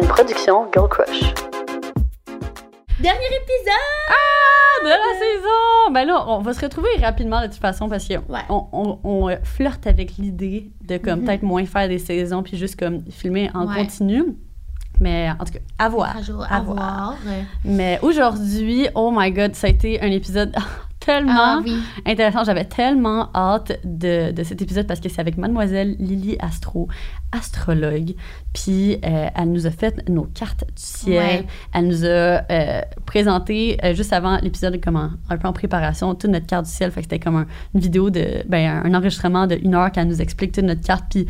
une production Girl Crush. Dernier épisode! Ah, de la saison! Ben là, on va se retrouver rapidement de toute façon parce qu'on Ouais. on, on, flirte avec l'idée de comme Mhm. peut-être moins faire des saisons puis juste comme filmer en Ouais. continu. Mais en tout cas, à voir. À jour, à à voir. voir. Mais aujourd'hui, oh my god, ça a été un épisode tellement Ah oui. intéressant. J'avais tellement hâte de, de cet épisode parce que c'est avec mademoiselle Lily Astro, astrologue. Puis euh, elle nous a fait nos cartes du ciel. Ouais. Elle nous a euh, présenté euh, juste avant l'épisode comme en- un peu en préparation toute notre carte du ciel. Fait que c'était comme un- une vidéo de ben, un enregistrement de une heure qu'elle nous explique toute notre carte. Puis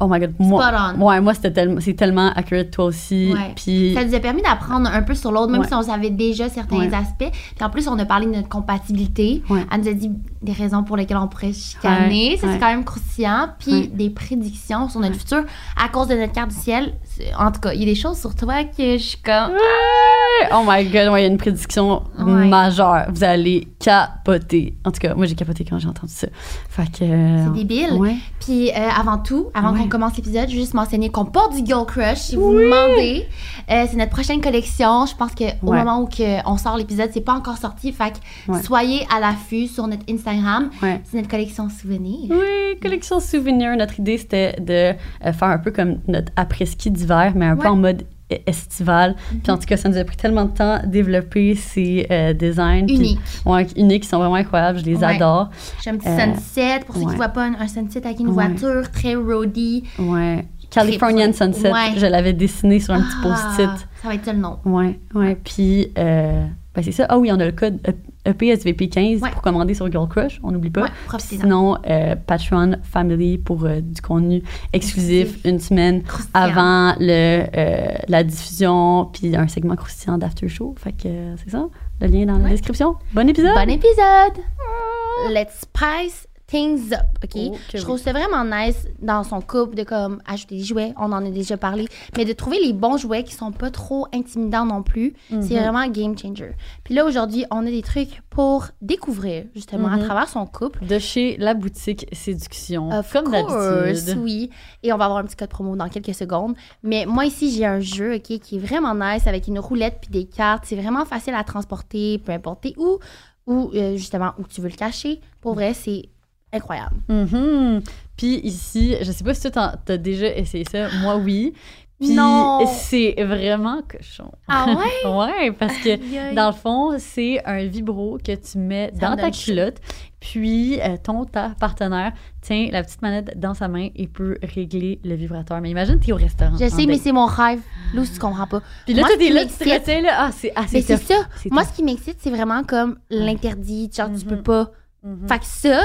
oh my god, moi, Spot on. ouais, moi c'était tellement c'est tellement accurate toi aussi. Ouais. Puis Ça nous a permis d'apprendre un peu sur l'autre, même Ouais. si on savait déjà certains aspects. Puis en plus, on a parlé de notre compatibilité. Elle nous a dit des raisons pour lesquelles on pourrait chicaner. Ça, c'est quand même croustillant. Puis des prédictions sur notre futur à cause de notre carte du ciel. En tout cas, il y a des choses sur toi que je suis comme. Ouais! Oh my god, ouais, il y a une prédiction Ouais. majeure. Vous allez capoter. En tout cas, moi j'ai capoté quand j'ai entendu ça. Fait que. euh, C'est débile. Ouais. Puis euh, avant tout, avant qu'on commence l'épisode, juste mentionner qu'on porte du Girl Crush. Si vous me demandez, Euh, c'est notre prochaine collection. Je pense qu'au moment où que on sort l'épisode, c'est pas encore sorti. Fait que soyez à l'affût sur notre Instagram. C'est notre collection souvenir. Oui, collection souvenir. Notre idée, c'était de euh, faire un peu comme notre après-ski d'hiver, mais un peu en mode e- estival. Puis en tout cas, ça nous a pris tellement de temps à développer ces euh, designs. puis- Unique. ouais, uniques, qui sont vraiment incroyables. Je les Ouais. adore. J'ai un petit Euh, sunset. Pour ceux qui ouais. voient pas un, un sunset avec une voiture très roady. Ouais. Californian Très- Sunset. Je l'avais dessiné sur un petit Ah, post-it. Ça va être le nom. Ouais, ouais. Puis, euh, ben c'est ça. Ah oui, on a le code E- EPSVP15 Ouais. pour commander sur Girl Crush. On n'oublie pas. Ouais. Sinon, euh, Patreon Family pour euh, du contenu exclusif Exclusif. une semaine Croustillant. avant le, euh, la diffusion, puis un segment croustillant d'after show. Fait que c'est ça. Le lien est dans la description. Bon épisode! Bon épisode! Let's spice things up, OK? Oh, je trouve ça vraiment nice dans son couple de comme ajouter des jouets, on en a déjà parlé, mais de trouver les bons jouets qui sont pas trop intimidants non plus, Mhm. c'est vraiment un game changer. Puis là, aujourd'hui, on a des trucs pour découvrir, justement, à Mhm. travers son couple. De chez la boutique Séduction. Of comme d'habitude. oui. Et on va avoir un petit code promo dans quelques secondes. Mais moi, ici, j'ai un jeu, OK, qui est vraiment nice avec une roulette puis des cartes. C'est vraiment facile à transporter, peu importe où, ou euh, justement où tu veux le cacher. Pour vrai, c'est incroyable. Mhm. Puis ici, je sais pas si tu as déjà essayé ça. Moi, oui. Puis Non. c'est vraiment cochon. Ah ouais? ouais, parce que dans le fond, c'est un vibro que tu mets Ça dans ta culotte. Puis euh, ton ta partenaire tient la petite manette dans sa main et peut régler le vibrateur. Mais imagine, t'es au restaurant. Je sais, mais c'est mon rêve. Lou, tu comprends pas. Puis là, t'es là, tu te retiens là. Ah, c'est ah, Mais c'est ça. Moi, tough. ce qui m'excite, c'est vraiment comme l'interdit. Genre, tu Mhm. peux pas. Mhm. Fait que ça,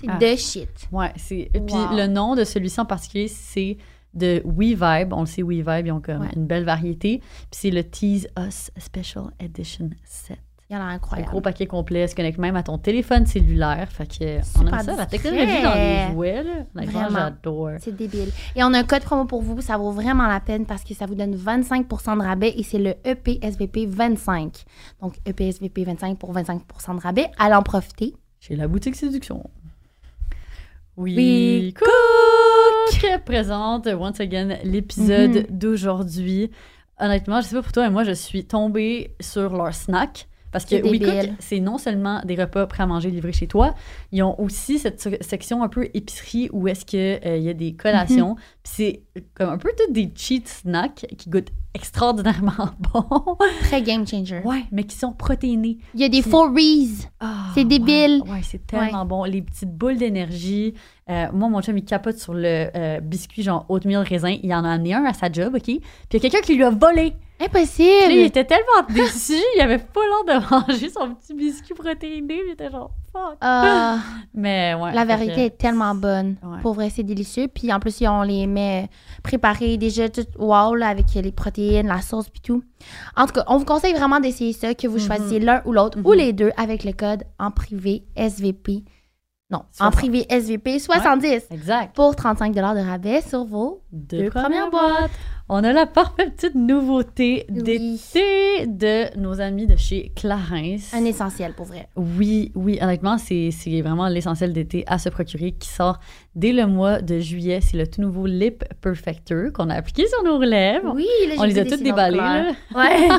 c'est Ah. de shit. Ouais, c'est. Puis le nom de celui-ci en particulier, c'est de WeVibe. On le sait, WeVibe, ils ont comme Ouais. une belle variété. Puis c'est le Tease Us Special Edition Set. Il y en a Un incroyable. gros paquet complet, se connecte même à ton téléphone cellulaire. Fait que euh, on Super aime ça, la technologie dans les jouets, là. Vraiment. j'adore. C'est débile. Et on a un code promo pour vous, ça vaut vraiment la peine parce que ça vous donne 25 de rabais et c'est le EPSVP 25. Donc EPSVP 25 pour 25 de rabais. Allez en profiter. Chez la boutique Séduction. Oui, Oui, Cook présente once again l'épisode Mhm. d'aujourd'hui. Honnêtement, je sais pas pour toi, mais moi je suis tombée sur leur snack. Parce que C'est Oui débile. Cook, c'est non seulement des repas prêts à manger livrés chez toi, ils ont aussi cette se- section un peu épicerie où est-ce qu'il y a des collations. Mhm. Puis c'est comme un peu tous des cheat snacks qui goûtent extraordinairement bon. Très game changer. ouais, mais qui sont protéinés. Il y a des Puis- Fourries. Ah, C'est débile. Ouais, ouais, c'est tellement bon. Les petites boules d'énergie. Euh, moi, mon chum, il capote sur le euh, biscuit genre oatmeal raisin. Il en a amené un à sa job, OK? Puis il y a quelqu'un qui lui a volé. Là, il Impossible. était tellement déçu. il avait pas l'air de manger son petit biscuit protéiné. Il était genre, fuck. Ah, Mais ouais. la vérité que- est tellement bonne. Ouais. Pour vrai, c'est délicieux. Puis en plus, on les met préparés déjà tout wow là, avec les protéines, la sauce puis tout. En tout cas, on vous conseille vraiment d'essayer ça, que vous Mhm. choisissez l'un ou l'autre ou Mhm. les deux avec le code en privé SVP. Non, en privé SVP 70 Exact. pour 35 de rabais sur vos Deux, deux premières premières boîtes. on a la parfaite petite nouveauté Oui. d'été de nos amis de chez Clarins. Un essentiel pour vrai. Oui, oui, honnêtement, c'est vraiment l'essentiel d'été à se procurer qui sort dès le mois de juillet. C'est le tout nouveau Lip Perfector qu'on a appliqué sur nos lèvres. Oui, là, On les a toutes déballées, là. Ouais.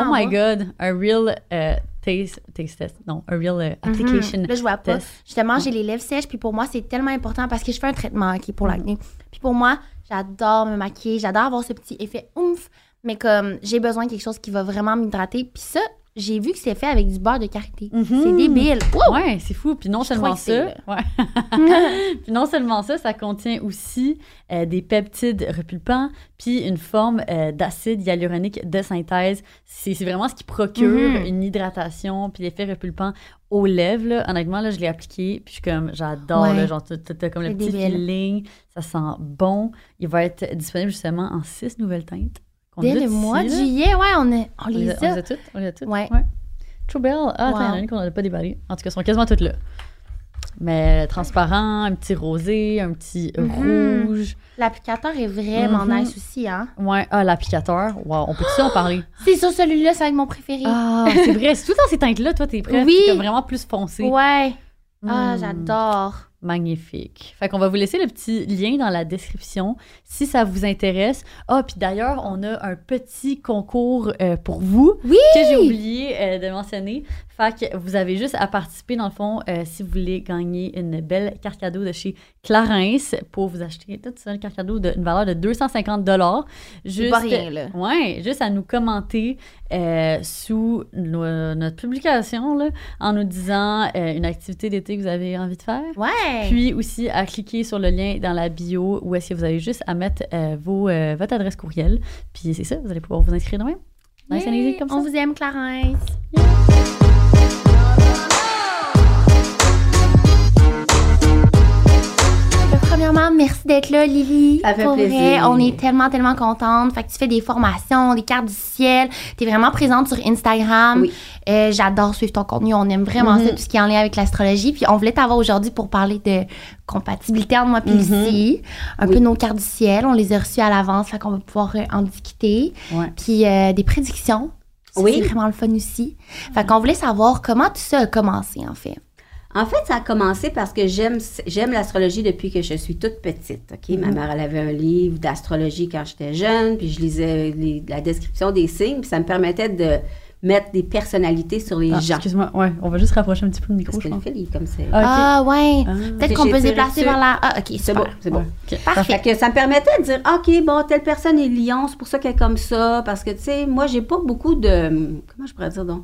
Oh my bon. god, un real euh, taste, taste test. Non, un real euh, application Mhm. Là, je vois pas. test. Justement, j'ai les lèvres sèches, puis pour moi, c'est tellement important parce que je fais un traitement ok, pour l'acné. Puis pour moi, j'adore me maquiller, j'adore avoir ce petit effet oomph, mais comme j'ai besoin de quelque chose qui va vraiment m'hydrater. Puis ça, j'ai vu que c'est fait avec du beurre de karité. Mhm. C'est débile. Wow! Ouais, c'est fou. Puis non Je seulement ça, ouais. puis non seulement ça, ça contient aussi euh, des peptides repulpants, puis une forme euh, d'acide hyaluronique de synthèse. C'est vraiment ce qui procure Mhm. une hydratation, puis l'effet repulpant aux lèvres. Là. Honnêtement, là, je l'ai appliqué, puis je suis comme, j'adore. Ouais. Genre, t'as- comme le petit débile. feeling, ça sent bon. Il va être disponible justement en six nouvelles teintes. Dès le mois de juillet, ouais, on, est, on On les, a, on les a. toutes? On les a toutes? Ouais. Trop belle. Ah, attends, il y en a Wow. une qu'on n'a pas déballée. En tout cas, elles sont quasiment toutes là. Mais transparent, un petit rosé, un petit Mhm. rouge. L'applicateur est vraiment Mhm. nice aussi, hein. Ouais, ah, l'applicateur. Wow, on peut-tu en parler? C'est ça, celui-là, c'est avec mon préféré. Ah, c'est vrai. C'est tout dans ces teintes-là, toi, t'es prête. Oui. Comme vraiment plus foncé. ouais. Ah, Hmm. j'adore. Magnifique. Fait qu'on va vous laisser le petit lien dans la description si ça vous intéresse. Ah, puis d'ailleurs, on a un petit concours euh, pour vous Oui! que j'ai oublié euh, de mentionner. Fait que vous avez juste à participer, dans le fond, euh, si vous voulez gagner une belle carte cadeau de chez Clarins pour vous acheter toute seule carte cadeau d'une valeur de 250 C'est pas rien, là. Ouais, juste à nous commenter euh, sous no- notre publication là, en nous disant euh, une activité d'été que vous avez envie de faire. Ouais. Puis aussi à cliquer sur le lien dans la bio où est-ce que vous avez juste à mettre vos, votre adresse courriel. Puis c'est ça, vous allez pouvoir vous inscrire demain. Nice and Yeah, easy comme ça. On vous aime, Clarence. Premièrement, merci d'être là, Lily. Ça fait Pour plaisir. vrai, on est tellement, tellement contente. Fait que tu fais des formations, des cartes du ciel. Tu es vraiment présente sur Instagram. Oui. Euh, J'adore suivre ton contenu. On aime vraiment Mhm. ça, tout ce qui est en lien avec l'astrologie. Puis on voulait t'avoir aujourd'hui pour parler de compatibilité entre moi et Mhm. Lucie. Un Oui. peu nos cartes du ciel. On les a reçues à l'avance. Fait qu'on va pouvoir euh, en discuter. Ouais. Puis euh, des prédictions. Oui. C'est vraiment le fun aussi. Fait qu'on voulait savoir comment tout ça a commencé, en fait. En fait, ça a commencé parce que j'aime j'aime l'astrologie depuis que je suis toute petite. Ok, ma mère elle avait un livre d'astrologie quand j'étais jeune, puis je lisais les- la description des signes, puis ça me permettait de mettre des personnalités sur les Ah, gens. Excuse-moi, ouais, on va juste rapprocher un petit peu le micro, Parce je que le pense. fil, est comme ça. Ah. Ah, ouais. Ah. Peut-être qu'on peut se déplacer vers la. Ah, OK, C'est bon, c'est bon. Parfait. Fait que ça me permettait de dire, OK, bon, telle personne est lion, c'est pour ça qu'elle est comme ça. Parce que, tu sais, moi, j'ai pas beaucoup de. Comment je pourrais dire donc?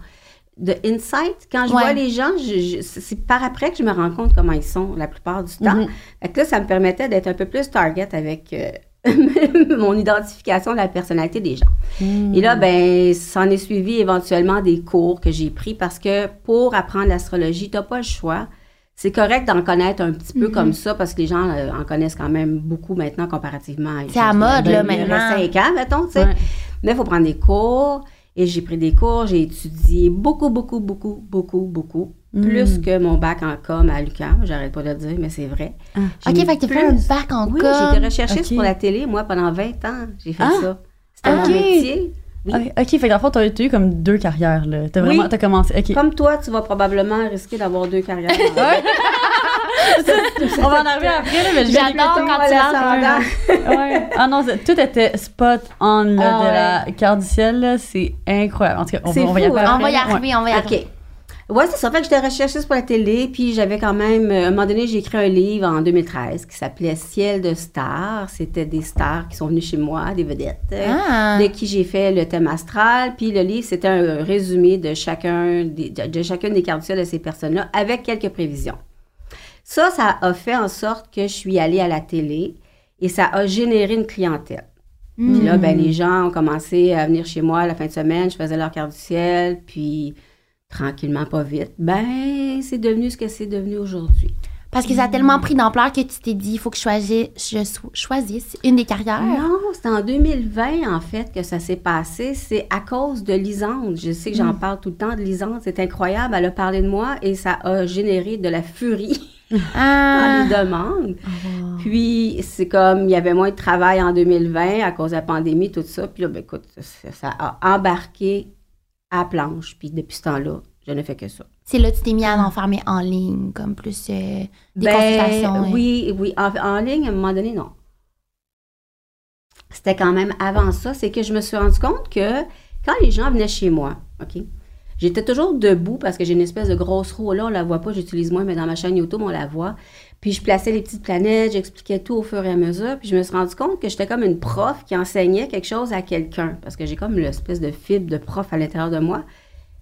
De insight. Quand je Ouais. vois les gens, je- je- c'est par après que je me rends compte comment ils sont la plupart du temps. Mhm. Fait que là, ça me permettait d'être un peu plus target avec euh, mon identification de la personnalité des gens. Hmm. Et là, ben, s'en est suivi éventuellement des cours que j'ai pris parce que pour apprendre l'astrologie, tu n'as pas le choix. C'est correct d'en connaître un petit peu Mhm. comme ça parce que les gens euh, en connaissent quand même beaucoup maintenant comparativement à C'est à mode, là, maintenant. cinq ans, mettons, tu sais. Ouais. Mais il faut prendre des cours. Et j'ai pris des cours, j'ai étudié beaucoup, beaucoup, beaucoup, beaucoup, beaucoup. Mm. Plus que mon bac en com à l'UQAM. J'arrête pas de le dire, mais c'est vrai. Ah. OK, fait que fait un bac en Oui, com. j'ai été recherchiste pour la télé, moi, pendant 20 ans. J'ai fait Ah. ça. C'était mon Ok. métier. Oui. Ok, ok, fait que dans le fond, t'as t'as eu comme deux carrières, là. T'as Oui. vraiment, t'as commencé, ok. Comme toi, tu vas probablement risquer d'avoir deux carrières. On va en arriver après, là, mais je J'adore vais- quand tu lances Ouais. Ah non, c'est- tout était spot on là, Ah de la carte du ciel, là. C'est incroyable. En tout cas, on, va- C'est on va y arriver hein? On va y arriver, on va y arriver. Ouais, c'est ça. Fait que j'étais recherchiste pour la télé, puis j'avais quand même, euh, à un moment donné, j'ai écrit un livre en 2013 qui s'appelait Ciel de stars. C'était des stars qui sont venues chez moi, des vedettes, euh, Ah. de qui j'ai fait le thème astral. Puis le livre, c'était un résumé de chacun des, de, de chacune des cartes du ciel de ces personnes-là, avec quelques prévisions. Ça, ça a fait en sorte que je suis allée à la télé et ça a généré une clientèle. Hmm. Puis là, ben, les gens ont commencé à venir chez moi à la fin de semaine. Je faisais leur carte du ciel. Puis, tranquillement, pas vite, ben, c'est devenu ce que c'est devenu aujourd'hui. Parce que ça a tellement pris d'ampleur que tu t'es dit, il faut que je choisisse, je so- choisisse une des carrières. Non, c'est en 2020, en fait, que ça s'est passé. C'est à cause de Lisande. Je sais que j'en parle tout le temps de Lisande. C'est incroyable. Elle a parlé de moi et ça a généré de la furie Ah, lui demande. Puis, c'est comme, il y avait moins de travail en 2020 à cause de la pandémie, tout ça. Puis là, ben, écoute, ça, ça a embarqué à la planche. Puis depuis ce temps-là, je ne fais que ça. c'est là que tu t'es mis à mais en ligne, comme plus euh, des Ben, consultations. Oui, oui. En, en ligne, à un moment donné, non. C'était quand même avant ça. C'est que je me suis rendu compte que quand les gens venaient chez moi, OK, j'étais toujours debout parce que j'ai une espèce de grosse roue. Là, on la voit pas, j'utilise moins, mais dans ma chaîne YouTube, on la voit. Puis je plaçais les petites planètes, j'expliquais tout au fur et à mesure. Puis je me suis rendu compte que j'étais comme une prof qui enseignait quelque chose à quelqu'un. Parce que j'ai comme l'espèce de fibre de prof à l'intérieur de moi.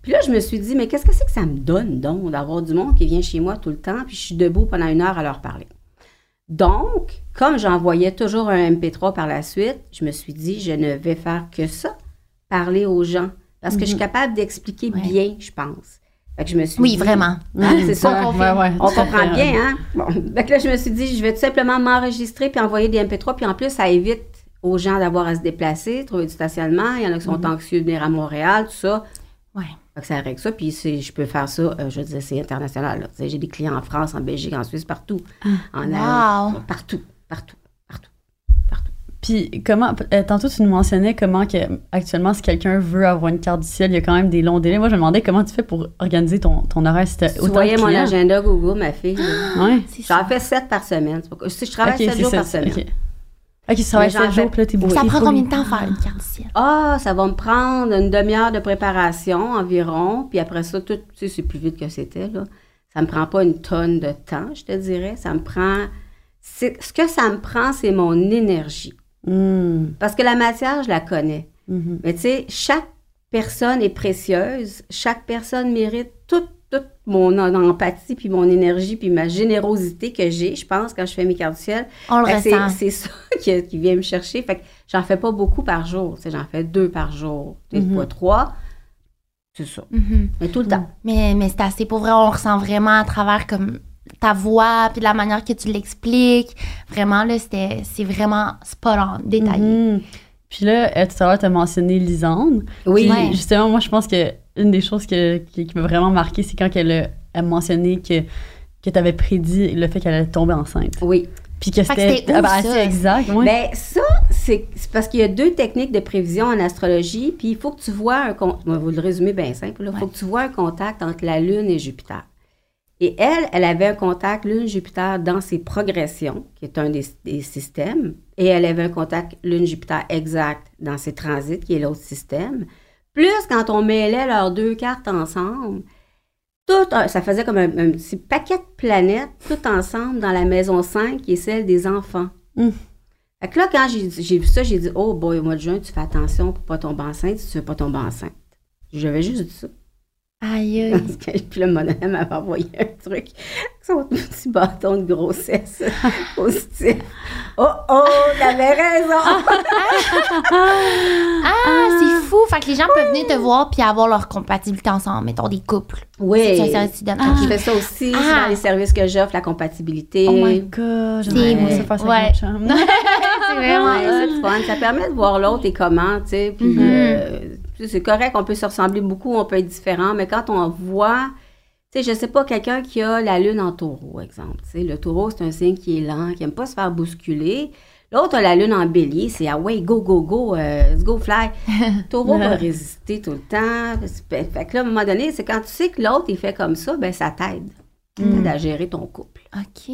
Puis là, je me suis dit, mais qu'est-ce que c'est que ça me donne donc d'avoir du monde qui vient chez moi tout le temps, puis je suis debout pendant une heure à leur parler? Donc, comme j'envoyais toujours un MP3 par la suite, je me suis dit, je ne vais faire que ça, parler aux gens. Parce que je suis capable d'expliquer Ouais. bien, je pense. Fait que je me suis Oui, dit- vraiment. Hein, c'est ça. On Ouais, ouais, On comprend fait. bien, hein? Bon. Fait que là, je me suis dit, je vais tout simplement m'enregistrer puis envoyer des MP3. Puis en plus, ça évite aux gens d'avoir à se déplacer, trouver du stationnement. Il y en a qui sont anxieux de venir à Montréal, tout ça. Fait que ça règle ça. Puis je peux faire ça, euh, je veux dire, c'est international. J'ai des clients en France, en Belgique, en Suisse, partout. En Wow. Partout, partout, partout. Puis comment, euh, tantôt tu nous mentionnais comment que actuellement si quelqu'un veut avoir une carte du ciel, il y a quand même des longs délais. Moi je me demandais comment tu fais pour organiser ton, ton horaire si Tu voyais mon agenda Google, ma fille. là. Ouais. C'est ça. J'en fais sept par semaine. Si je travaille Ok, sept jours ça, par semaine. ok. Travailles Mais j'en 7 fais- jours, puis là t'es Oui. Ça prend combien de temps faire une carte du ciel? Ah, ça va me prendre une demi-heure de préparation environ. Puis après ça, tout, tu sais, c'est plus vite que c'était, là. Ça me prend pas une tonne de temps, je te dirais. Ça me prend... Ce que ça me prend, c'est mon énergie. Hmm. Parce que la matière, je la connais. Mhm. Mais tu sais, chaque personne est précieuse. Chaque personne mérite toute, toute mon empathie, puis mon énergie, puis ma générosité que j'ai, je pense, quand je fais mes cartes du ciel. On le ressent. C'est ça qui, qui vient me chercher. Fait que j'en fais pas beaucoup par jour. Tu sais, J'en fais deux par jour. Des fois trois. C'est ça. Mhm. Mais tout le temps. Mais, mais c'est assez pour vrai, on ressent vraiment à travers comme ta voix, puis de la manière que tu l'expliques. Vraiment, là, c'était, c'est vraiment spot on, détaillé. Mhm. Puis là, euh, tout à l'heure, tu as mentionné Lisande. Oui. Puis, Ouais. justement, moi, je pense que une des choses que- qui, qui m'a vraiment marqué, c'est quand elle a, a mentionné que, que tu avais prédit le fait qu'elle allait tomber enceinte. Oui. Puis que c'était ah, ben, ça? assez exact. ouais. Ben, ça, c'est c'est parce qu'il y a deux techniques de prévision en astrologie. Puis il faut que tu vois un. con- On va vous le résumer bien simple. Il faut que tu vois un contact entre la Lune et Jupiter. Et elle, elle avait un contact Lune-Jupiter dans ses progressions, qui est un des, des systèmes. Et elle avait un contact Lune-Jupiter exact dans ses transits, qui est l'autre système. Plus quand on mêlait leurs deux cartes ensemble, tout, ça faisait comme un, un petit paquet de planètes, tout ensemble dans la maison 5, qui est celle des enfants. Mm. Fait que là, quand j'ai j'ai vu ça, j'ai dit, oh boy, au mois de juin, tu fais attention pour pas tomber enceinte si tu veux pas tomber enceinte. J'avais juste dit ça. Aïe, puis là, mon ami m'avait envoyé un truc, son petit bâton de grossesse positif. Oh oh, t'avais raison! Ah, c'est fou. Fait que les gens peuvent venir te voir puis avoir leur compatibilité ensemble, mettons des couples. Oui. C'est un service donnes. Je fais ça aussi c'est Ah. dans les services que j'offre, la compatibilité. Oh my god, C'est- ça faire ça ouais. C'est vraiment Ouais, c'est le fun. Ça permet de voir l'autre et comment, tu sais. Puis, Mhm. euh, tu sais, c'est correct, on peut se ressembler beaucoup, on peut être différent, mais quand on voit, tu sais, je sais pas, quelqu'un qui a la lune en taureau, exemple. Tu sais, le taureau, c'est un signe qui est lent, qui aime pas se faire bousculer. L'autre a la lune en bélier, c'est ah ouais, go, go, go, euh, let's go fly. Taureau va résister tout le temps. Fait que là, à un moment donné, c'est quand tu sais que l'autre, il fait comme ça, ben ça t'aide. Ça t'aide à gérer ton couple. OK,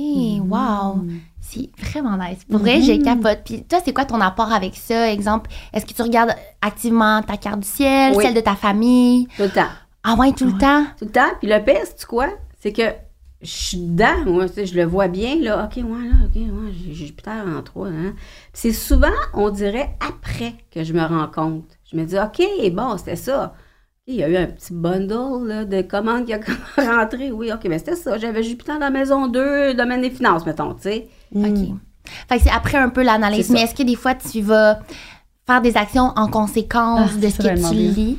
wow. C'est vraiment nice. Pour vrai, j'ai capote. Puis toi, c'est quoi ton apport avec ça? Exemple, est-ce que tu regardes activement ta carte du ciel, Oui. celle de ta famille? Tout le temps. Ah ouais, tout le temps? Tout le temps. Puis le pire, c'est quoi? C'est que je suis dedans, moi, tu sais, je le vois bien, là. OK, ouais, là, OK, ouais, j'ai Jupiter en trois, hein. Puis c'est souvent, on dirait, après que je me rends compte. Je me dis, OK, bon, c'était ça. Il y a eu un petit bundle là, de commandes qui a rentré. Oui, OK, mais c'était ça. J'avais Jupiter dans la maison 2, domaine des finances, mettons, tu sais. OK. Fait que c'est après un peu l'analyse. Mais est-ce que des fois, tu vas faire des actions en conséquence Ah, de ce que tu demander. lis?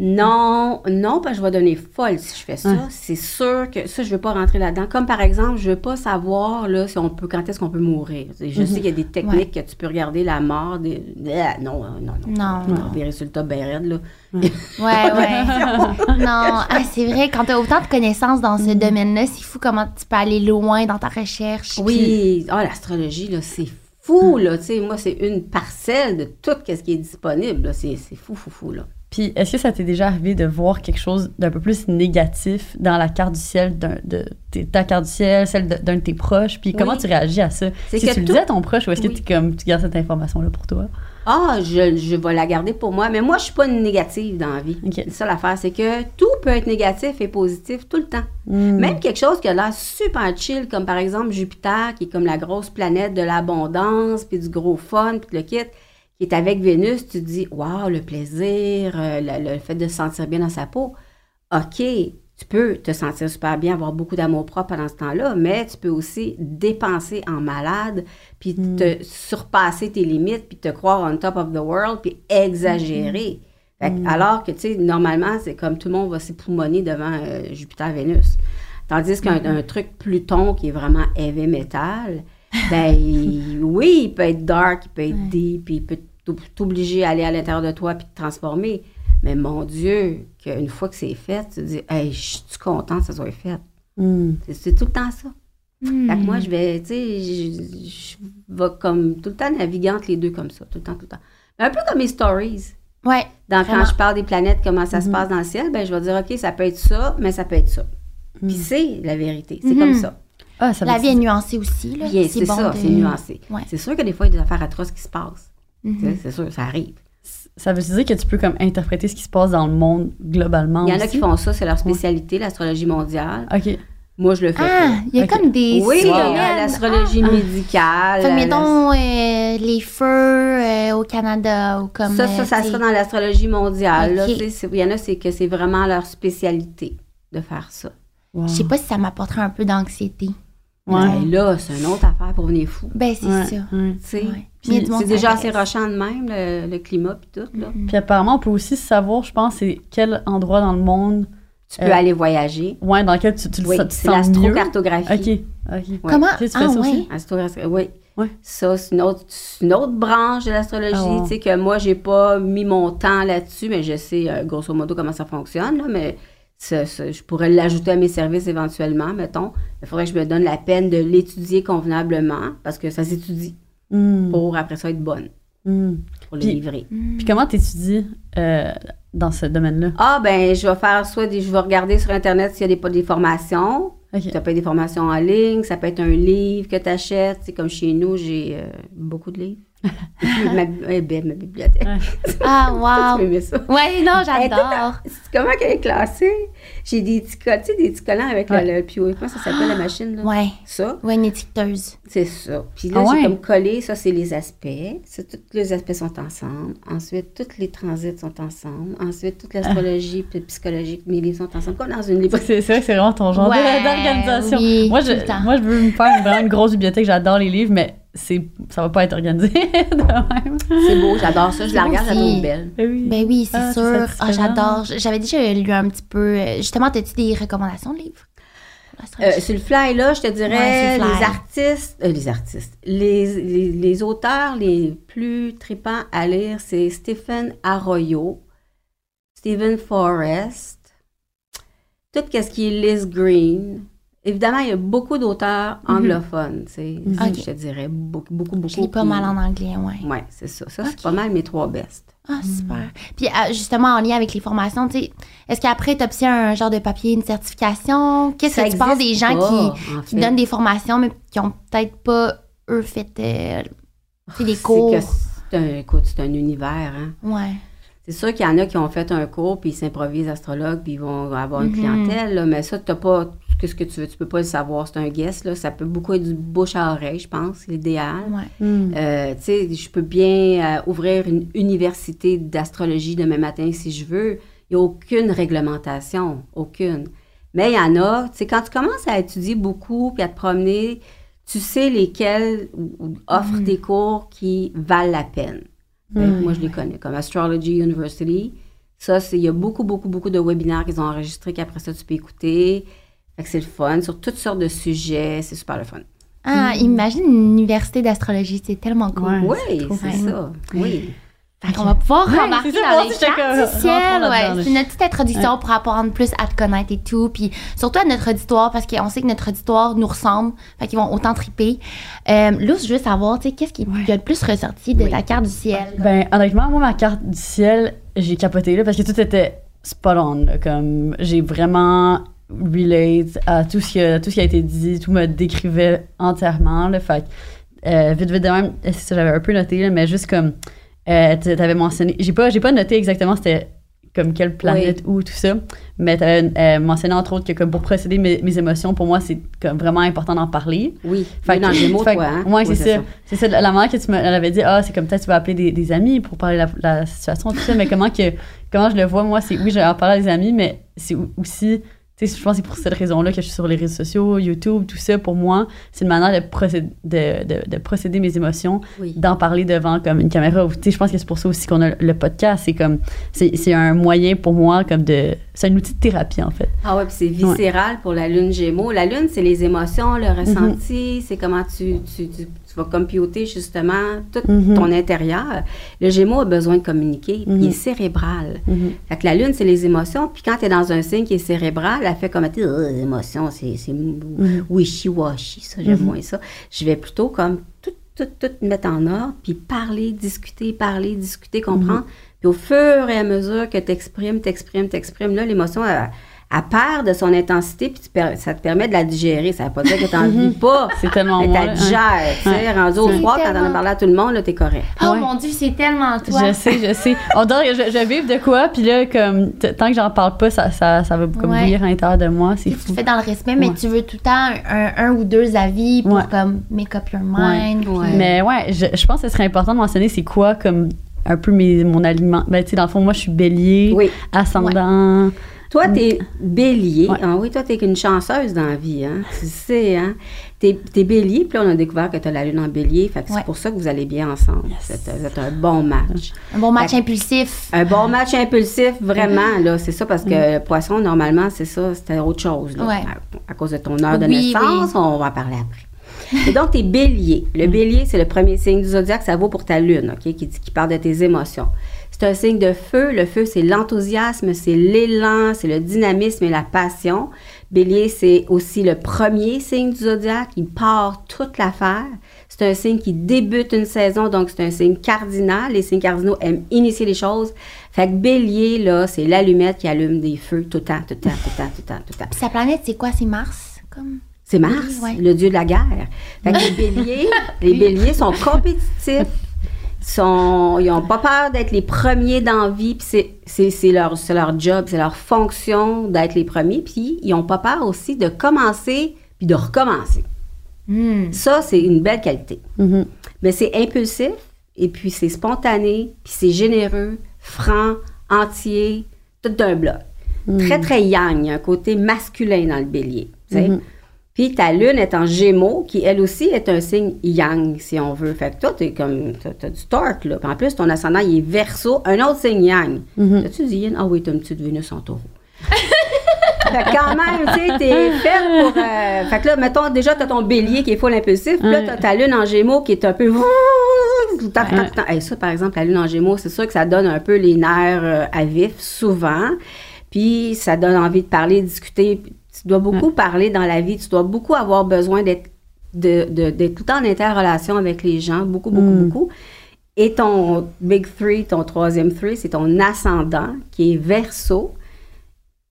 Non, non, parce que je vais donner folle si je fais ça. C'est sûr que ça, je ne veux pas rentrer là-dedans. Comme par exemple, je ne veux pas savoir là, si on peut, quand est-ce qu'on peut mourir. Je sais qu'il y a des techniques que tu peux regarder la mort. Des... Non, euh, non, non. Non. On a des résultats bien raides, là. Ouais, ouais. non, ah, c'est vrai, quand tu as autant de connaissances dans ce domaine-là, c'est fou comment tu peux aller loin dans ta recherche. puis- Oui, ah, l'astrologie, là, c'est fou, là. Moi, c'est une parcelle de tout ce qui est disponible. c'est fou, fou, fou, là. Puis, est-ce que ça t'est déjà arrivé de voir quelque chose d'un peu plus négatif dans la carte du ciel, de, ta carte du ciel, celle d'un de tes proches? Puis, comment Oui. tu réagis à ça? Est-ce que, que tu le tout- dis à ton proche ou est-ce que tu, comme, tu gardes cette information-là pour toi? Ah, je, je vais la garder pour moi. Mais moi, je suis pas une négative dans la vie. C'est ça l'affaire, c'est que tout peut être négatif et positif tout le temps. Hmm. Même quelque chose qui a l'air super chill, comme par exemple Jupiter, qui est comme la grosse planète de l'abondance, puis du gros fun, puis le kit, qui est avec Vénus, tu te dis, waouh, le plaisir, euh, le, le fait de se sentir bien dans sa peau. OK, tu peux te sentir super bien, avoir beaucoup d'amour propre pendant ce temps-là, mais tu peux aussi dépenser en malade, puis te surpasser tes limites, puis te croire on top of the world, puis exagérer. Fait que, Alors que, tu sais, normalement, c'est comme tout le monde va s'époumoner devant euh, Jupiter-Vénus. Tandis qu'un un truc Pluton qui est vraiment heavy metal, ben oui, il peut être dark, il peut être deep, puis il peut t'ob- t'obliger à aller à l'intérieur de toi puis te transformer. Mais mon Dieu, qu'une fois que c'est fait, tu te dis, hey, je suis contente que ça soit fait. Hmm. C'est- tout le temps ça. Hmm. Fait que moi, je vais, tu sais, je, vais comme tout le temps naviguer entre les deux comme ça, tout le temps, tout le temps. Mais un peu comme mes stories. Ouais. Dans, Vraiment. quand je parle des planètes, comment ça se passe dans le ciel, ben, je vais dire, OK, ça peut être ça, mais ça peut être ça. Puis c'est la vérité. C'est Mhm. comme ça. Ah, ça La vie est nuancée aussi. Là. Bien, c'est bon ça, de- c'est nuancé. Ouais. C'est sûr que des fois, il y a des affaires atroces qui se passent. Mhm. Sais, C'est sûr, ça arrive. Ça veut dire que tu peux comme interpréter ce qui se passe dans le monde globalement Il y en a qui font ça, c'est leur spécialité, l'astrologie mondiale. OK. Moi, je le fais Ah, il y a comme des Oui, il y a domaines. l'astrologie Ah. médicale. La- mettons, euh, les feux euh, au Canada ou comme. ça, euh, ça, ça tu sais. serait dans l'astrologie mondiale. là. Ok. Tu sais, c'est- Il y en a, c'est que c'est vraiment leur spécialité de faire ça. Wow. Je sais pas si ça m'apporterait un peu d'anxiété. Ouais. Ben là, c'est une autre affaire pour venir fou. Ben, c'est Ouais, ça. Ouais. C'est déjà assez rochant de même, le, le climat puis tout. Là. Puis apparemment, on peut aussi savoir, je pense, c'est quel endroit dans le monde, Tu peux Euh, aller voyager. ouais, dans lequel tu, tu, le Oui, sens- tu c'est l'astrocartographie. OK. Comment? Tu fais ah, ça ouais? aussi? Oui. Ouais. Ça, c'est une une autre branche de l'astrologie, Ah tu sais, que moi, j'ai pas mis mon temps là-dessus, mais je sais euh, grosso modo comment ça fonctionne, là, mais ça- ça, je pourrais l'ajouter à mes services éventuellement, mettons. Il faudrait que je me donne la peine de l'étudier convenablement, parce que ça s'étudie Hmm, pour après ça être bonne, hmm. pour le Puis- livrer. Puis comment t'étudies euh, dans ce domaine-là? Ah, ben, je vais faire soit des, je vais regarder sur Internet s'il y a des, des formations. OK. Ça peut être des formations en ligne, ça peut être un livre que tu achètes. C'est comme chez nous, j'ai euh, beaucoup de livres. Et ma, eh ma bibliothèque. Ah, wow. Ouais, non, j'adore. Comment qu'elle est classée? J'ai des petits collants, tu sais, des petits collants avec Ouais. le, le puis comment ça s'appelle la machine? Là? Ouais. Ça, Ouais, une étiqueteuse. c'est ça. Puis là, Ah ouais? comme collé, ça, c'est les aspects. Ça, tous les aspects sont ensemble. Ensuite, tous les transits sont ensemble. Ensuite, toute l'astrologie puis le psychologique, mes livres sont ensemble, comme dans une librairie. C'est vrai que c'est vraiment ton genre Ouais, d'organisation. oui, moi, je, moi, je veux me faire une, vraiment une grosse bibliothèque. J'adore les livres, mais c'est, ça va pas être organisé de même. C'est beau, j'adore ça. Je la regarde, aussi. trouve belle. Ben oui. Ben oui, c'est Ah, sûr. Ah, satisfaisant. j'adore. J'avais déjà lu un petit peu. euh, Justement, as-tu des recommandations de livres? Euh, sur le fly, là, je te dirais Ouais, le les artistes, euh, les artistes, les, les, les auteurs les plus tripants à lire, c'est Stephen Arroyo, Stephen Forrest, tout ce qui est Liz Green. Évidemment, il y a beaucoup d'auteurs anglophones, c'est Ok. je te dirais, beaucoup, beaucoup, beaucoup. Je lis pas mal en anglais, ouais. Ouais, c'est ça. Ça, c'est pas mal mes trois bestes. Ah, super. Puis euh, justement, en lien avec les formations, tu sais, est-ce qu'après, tu obtiens un genre de papier, une certification? Qu'est-ce que tu penses des gens pas, qui, en qui fait. donnent des formations, mais qui ont peut-être pas, eux, fait euh, tu sais, des cours? c'est un, écoute, c'est un univers, hein. Ouais. C'est sûr qu'il y en a qui ont fait un cours, puis ils s'improvisent astrologues, puis ils vont avoir une Mhm. clientèle, là, mais ça, tu pas qu'est-ce que tu veux, tu peux pas le savoir, c'est un guess, là, ça peut beaucoup être du bouche à oreille, je pense, c'est l'idéal. Ouais. Hmm. Euh, tu sais, je peux bien euh, ouvrir une université d'astrologie demain matin si je veux. Il n'y a aucune réglementation, aucune. Mais il y en a, tu sais, quand tu commences à étudier beaucoup puis à te promener, tu sais lesquels offrent des cours qui valent la peine. Mm. Moi, je les connais, comme Astrology University. Ça, il y a beaucoup, beaucoup, beaucoup de webinaires qu'ils ont enregistrés qu'après ça, tu peux écouter. C'est le fun sur toutes sortes de sujets. C'est super le fun. Ah, imagine une université d'astrologie, c'est tellement cool. Ouais. Oui, c'est ça. Oui. Fait qu'on va pouvoir Ouais, remarquer c'est ça, dans les ciel. Ouais, c'est notre petite introduction pour apprendre plus à te connaître et tout. Puis surtout à notre auditoire, parce qu'on sait que notre auditoire nous ressemble. Fait qu'ils vont autant triper. Euh, là, je veux savoir, tu sais, qu'est-ce qui a le plus ressorti de Oui. ta carte du ciel? Ben, honnêtement, moi, ma carte du ciel, j'ai capoté là parce que tout était spot on. là, comme, j'ai vraiment relate à tout ce, qui a, tout ce qui a été dit, tout me décrivait entièrement. Là, fait que, euh, vite, vite de même, c'est ça, j'avais un peu noté, là, mais juste comme, euh, tu avais mentionné, j'ai pas, j'ai pas noté exactement c'était comme quelle planète ou tout ça, mais tu avais mentionné entre autres que comme pour procéder mes, mes émotions, pour moi, c'est comme vraiment important d'en parler. Oui. Fait dans que- les mots, fait toi, que- hein? Ouais, Oui, c'est ça. C'est ça. La manière que tu me elle avait dit, ah, c'est comme peut-être tu vas appeler des, des amis pour parler de la, la situation, tout ça, mais comment que comment je le vois, moi, c'est oui, je vais en parler à des amis, mais c'est au- aussi, je pense que c'est pour cette raison-là que je suis sur les réseaux sociaux, YouTube, tout ça. Pour moi, c'est une manière de procéder, de, de, de procéder mes émotions, Oui. d'en parler devant comme une caméra. je pense que c'est pour ça aussi qu'on a le podcast. C'est comme, c'est un moyen pour moi comme de, c'est un outil de thérapie en fait. Ah ouais, puis c'est viscéral pour la lune Gémeaux. La lune, c'est les émotions, le ressenti, c'est comment tu, tu, tu, tu vas computer justement tout Mhm. ton intérieur. Le Gémeaux a besoin de communiquer, puis il est cérébral. Mhm. Fait que la lune, c'est les émotions, puis quand tu es dans un signe qui est cérébral, elle fait comme, émotions, c'est c'est wishy-washy, ça, j'aime moins ça. Je vais plutôt comme tout, tout, tout mettre en ordre, puis parler, discuter, parler, discuter, comprendre. Puis au fur et à mesure que tu exprimes, t'exprimes, t'exprimes, là, l'émotion, elle, elle perd de son intensité, puis tu per- ça te permet de la digérer. Ça veut pas dire que tu n'en vis pas. C'est tellement Mais tu là, digères, tu sais, Ouais. rendu au froid, quand t'en as tellement- parlé à tout le monde, là, t'es correct. Oh Ouais. mon Dieu, c'est tellement toi. Je sais, je sais. On dirait que je, je vive de quoi, puis là, comme, tant que j'en parle pas, ça, ça, ça va comme Ouais. bouillir à l'intérieur de moi. C'est Tu le fou. fais dans le respect, mais Ouais. tu veux tout le temps un, un ou deux avis pour Ouais. comme make up your mind. puis-. Mais ouais, je, je pense que ce serait important de mentionner c'est quoi comme un peu mes, mon aliment. Ben, tu sais, dans le fond, moi, je suis bélier, Oui. ascendant. Toi, t'es bélier. Ouais. Ah oui, toi, t'es qu'une chanceuse dans la vie, hein. Tu sais, hein. T'es, t'es bélier, puis là, on a découvert que t'as la lune en bélier. Fait que Ouais. c'est pour ça que vous allez bien ensemble. Vous, êtes, vous êtes un bon match. Un bon match Fait- impulsif. Un bon match impulsif, vraiment, là. C'est ça, parce que le poisson, normalement, c'est ça, c'était autre chose, là. Ouais. À, à cause de ton heure de Oui, naissance, on va en parler après. Et donc, t'es bélier. Le bélier, c'est le premier signe du zodiaque. Ça vaut pour ta lune, OK, qui, qui parle de tes émotions. C'est un signe de feu. Le feu, c'est l'enthousiasme, c'est l'élan, c'est le dynamisme et la passion. Bélier, c'est aussi le premier signe du zodiaque. Il part toute l'affaire. C'est un signe qui débute une saison, donc c'est un signe cardinal. Les signes cardinaux aiment initier les choses. Fait que bélier, là, c'est l'allumette qui allume des feux tout le temps, tout le temps, tout le temps, tout le temps, tout le temps. Puis sa planète, c'est quoi? C'est Mars? Comme... C'est Mars, Ouais. le dieu de la guerre. Fait que les béliers, les béliers sont compétitifs. Sont, ils n'ont pas peur d'être les premiers dans la vie, puis c'est- leur, c'est leur job, c'est leur fonction d'être les premiers, puis ils n'ont pas peur aussi de commencer puis de recommencer. Hmm. Ça, c'est une belle qualité. Mhm. Mais c'est impulsif, et puis c'est spontané, puis c'est généreux, franc, entier, tout d'un bloc. Très, très yang. Il y a un côté masculin dans le bélier. Mhm. Puis ta lune est en gémeaux, qui elle aussi est un signe yang, si on veut. Fait que toi, t'es comme, t'as, du torque, là. Puis en plus, ton ascendant, il est verso, un autre signe yang. Mhm. T'as-tu dit yin? Ah oui, t'as une petite Vénus en taureau. fait que quand même, tu sais, t'es faite pour... euh, fait que là, mettons, déjà, t'as ton bélier qui est full impulsif. Puis là, t'as ta lune en gémeaux qui est un peu... Hey, ça, par exemple, la lune en gémeaux, c'est sûr que ça donne un peu les nerfs euh, à vif, souvent. Puis ça donne envie de parler, de discuter. Tu dois beaucoup parler dans la vie. Tu dois beaucoup avoir besoin d'être de, tout le temps en interrelation avec les gens. Beaucoup, beaucoup, Mm. beaucoup. Et ton big three, ton troisième three, c'est ton ascendant qui est verso.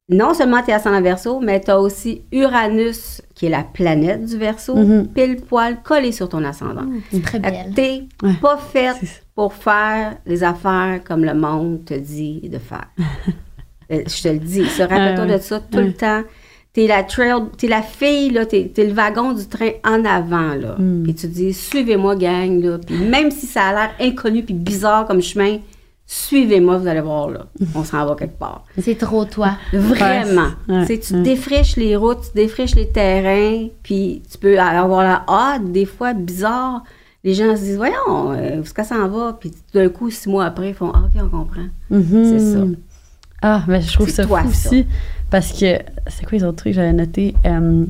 Non seulement tu es ascendant verso, mais tu as aussi Uranus, qui est la planète du verso, Mhm. pile poil collé sur ton ascendant. C'est très belle. T'es Ouais. pas faite pour faire les affaires comme le monde te dit de faire. Euh, je te le dis, ça, rappelle-toi de ça tout le temps. T'es la trail, t'es la fille, là, t'es, t'es le wagon du train en avant, là. Mm. Puis tu dis, suivez-moi, gang, là. Puis même si ça a l'air inconnu puis bizarre comme chemin, suivez-moi, vous allez voir, là. On s'en va quelque part. C'est trop toi. Vraiment. Ouais, Tu sais, tu ouais. défriches les routes, tu défriches les terrains, puis tu peux avoir la hâte, des fois bizarre. Les gens se disent, voyons, euh, où est-ce que ça en va? Puis d'un coup, six mois après, ils font, ah, OK, on comprend. Mhm. C'est ça. Ah, mais je trouve ça toi, fou ça. aussi. Parce que, c'est quoi les autres trucs que j'avais notés? Euh,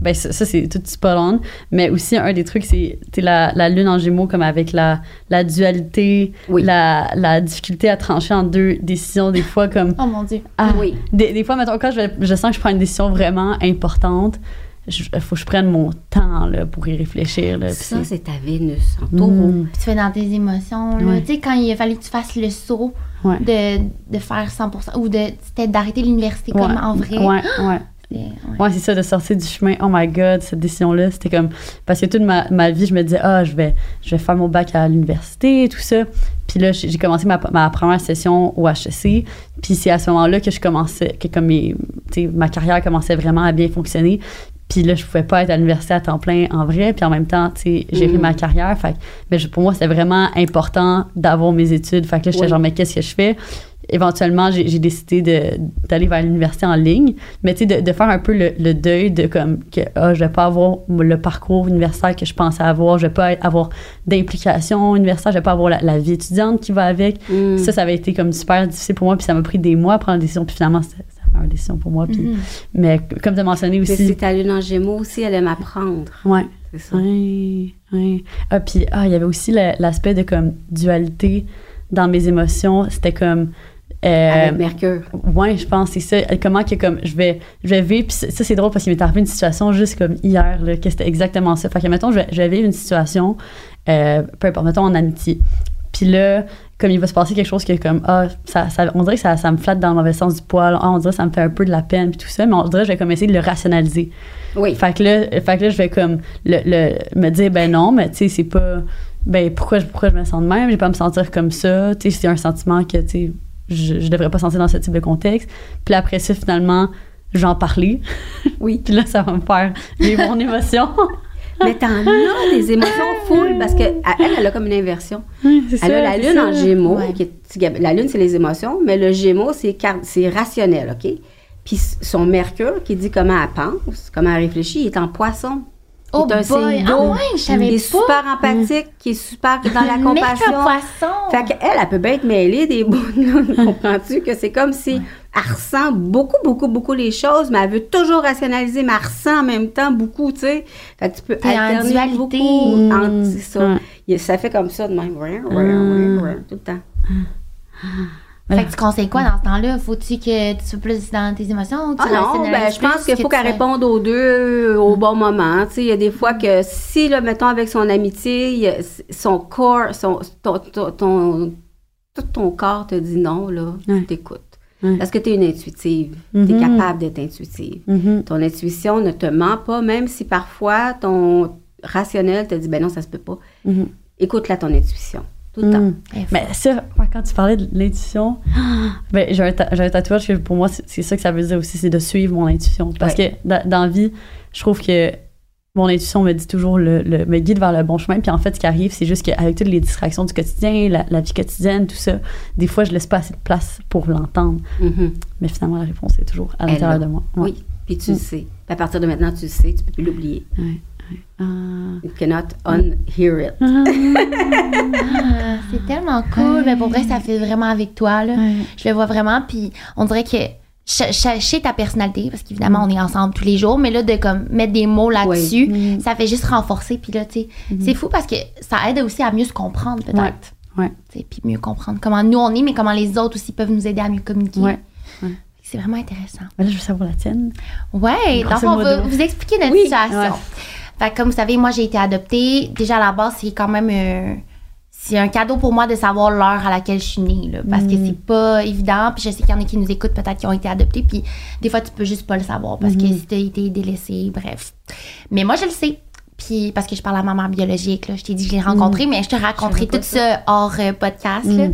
ben, ça, ça, c'est tout spot on. Mais aussi, un des trucs, c'est la, la lune en gémeaux, comme avec la, la dualité, Oui. la, la difficulté à trancher en deux décisions, des fois, comme. Oh mon Dieu. Ah, Oui. Des, des fois, mettons, quand je, je sens que je prends une décision vraiment importante, il faut que je prenne mon temps là, pour y réfléchir. Là, Ça, c'est- ta Vénus en taureau. Mm. Puis tu fais dans tes émotions. Ouais. Tu sais, quand il a fallu que tu fasses le saut Ouais. de, de faire 100% ou de d'arrêter l'université comme en vrai. Ouais, ouais. Ouais. C'est ça, de sortir du chemin. Oh my God, cette décision-là, c'était comme. Parce que toute ma, ma vie, je me disais, ah, je vais, je vais faire mon bac à l'université, tout ça. Puis là, j'ai commencé ma, ma première session au HEC. Puis c'est à ce moment-là que je commençais, que comme mes- tu sais, ma carrière commençait vraiment à bien fonctionner. Puis là, je pouvais pas être à l'université à temps plein en vrai. Puis en même temps, tu sais, gérer Mm. ma carrière. Fait que, mais je- pour moi, c'était vraiment important d'avoir mes études. Fait que là, j'étais Oui. genre, mais qu'est-ce que je fais? Éventuellement, j'ai j'ai décidé de- d'aller vers l'université en ligne. Mais tu sais, de, de faire un peu le, le deuil de comme que ah, je vais pas avoir le parcours universitaire que je pensais avoir. Je vais pas avoir d'implication universitaire. Je vais pas avoir la, la vie étudiante qui va avec. Mm. Ça, ça avait été comme super difficile pour moi. Puis ça m'a pris des mois à prendre la décision. Puis finalement, c'était c'était la meilleure décision pour moi. Puis, Mhm. Mais comme tu as mentionné aussi. c'est lune en gémeaux aussi, elle aime apprendre. Ouais. C'est ça. Oui, oui. Ah, puis ah, il y avait aussi l'aspect de comme dualité dans mes émotions. C'était comme. euh, Avec Mercure. Ouais, je pense, c'est ça. Comment que comme je vais, je vais vivre. Puis ça, ça, c'est drôle parce qu'il m'est arrivé une situation juste comme hier, là, que c'était exactement ça. Fait que, mettons, je vais, je vais vivre une situation, euh, peu importe, mettons en amitié. Puis là, comme il va se passer quelque chose qui est comme, ah, ça, ça- on dirait que ça, ça me flatte dans le mauvais sens du poil. Ah, on dirait que ça me fait un peu de la peine, puis tout ça. Mais on dirait que je vais comme essayer de le rationaliser. Oui. Fait que là, fait que là je vais comme le, le- me dire, ben non, mais tu sais, c'est pas. Ben pourquoi, je- pourquoi je me sens de même? Je vais pas me sentir comme ça. Tu sais, c'est un sentiment que, tu sais, je, je devrais pas sentir dans ce type de contexte. Puis après ça, finalement, j'en parler. Oui. Puis là, ça va me faire vivre mon émotion. Mais t'en as des émotions full parce que elle, elle a comme une inversion. Elle ça, a la lune ça. en gémeaux. Ouais. qui est- la lune, c'est les émotions, mais le gémeaux, c'est c'est rationnel, OK? Puis son mercure, qui dit comment elle pense, comment elle réfléchit, il est en poisson. Oh est un boy! Ah ouais, je savais Il est pas. super empathique, qui est super dans la compassion. poisson. Fait qu'elle, elle peut bien être mêlée des bouts, comprends-tu? Que c'est comme si elle ressent beaucoup, beaucoup, beaucoup les choses, mais elle veut toujours rationaliser, mais elle ressent en même temps beaucoup, tu sais. Fait que tu peux en alterner dualité. beaucoup. C'est ça. Ça fait comme ça de même, ouin, tout le temps. Fait que tu conseilles quoi dans ce temps-là? Faut-tu que tu sois plus dans tes émotions ou tu Ah non, ben, je pense qu'il faut qu'elle réponde aux deux euh, au bon moment. Tu sais, il y a des fois que si, là, mettons, avec son amitié, son corps, son, ton, ton, ton- tout ton corps te dit non, là, Ouais. t'écoutes. Ouais. Parce que tu es une intuitive. Tu es Mhm. capable d'être intuitive. Mhm. Ton intuition ne te ment pas, même si parfois ton rationnel te dit, ben non, ça se peut pas. Mhm. Écoute-la, ton intuition. Tout le temps. Mm. Mais ça, quand tu parlais de l'intuition, ben, j'ai un, ta- j'ai un tatouage que pour moi, c'est c'est ça que ça veut dire aussi, c'est de suivre mon intuition. Parce que dans, dans la vie, je trouve que mon intuition me dit toujours, le, le- me guide vers le bon chemin. Puis en fait, ce qui arrive, c'est juste qu'avec toutes les distractions du quotidien, la, la vie quotidienne, tout ça, des fois, je laisse pas assez de place pour l'entendre. Mhm. Mais finalement, la réponse est toujours à l'intérieur de moi. Ouais. Oui, puis tu le Mm. sais. Puis à partir de maintenant, tu le sais, tu peux plus l'oublier. You cannot unhear it. Ah, c'est tellement cool. Mais pour vrai, ça fait vraiment avec toi. Là. Ouais. Je le vois vraiment. Puis on dirait que sais ta personnalité, parce qu'évidemment, on est ensemble tous les jours, mais là, de comme mettre des mots là-dessus, Mm. ça fait juste renforcer. Puis là, tu sais, c'est fou parce que ça aide aussi à mieux se comprendre, peut-être. Ouais. Puis mieux comprendre comment nous on est, mais comment les autres aussi peuvent nous aider à mieux communiquer. Ouais. Ouais. C'est vraiment intéressant. Mais là, je veux savoir la tienne. Ouais, fond, on va vous expliquer notre Oui, situation. ouais. Fait que comme vous savez, moi, j'ai été adoptée. Déjà, à la base, c'est quand même... euh, c'est un cadeau pour moi de savoir l'heure à laquelle je suis née, là, parce que Mm. c'est pas évident. Puis je sais qu'il y en a qui nous écoutent, peut-être qui ont été adoptés. Puis des fois, tu peux juste pas le savoir parce que Mm-hmm. si t'as été délaissé, bref. Mais moi, je le sais. Puis parce que je parle à ma mère biologique, là, je t'ai dit que je l'ai rencontrée, mais je te raconterai Mm. tout ça hors euh, podcast. là. Mm.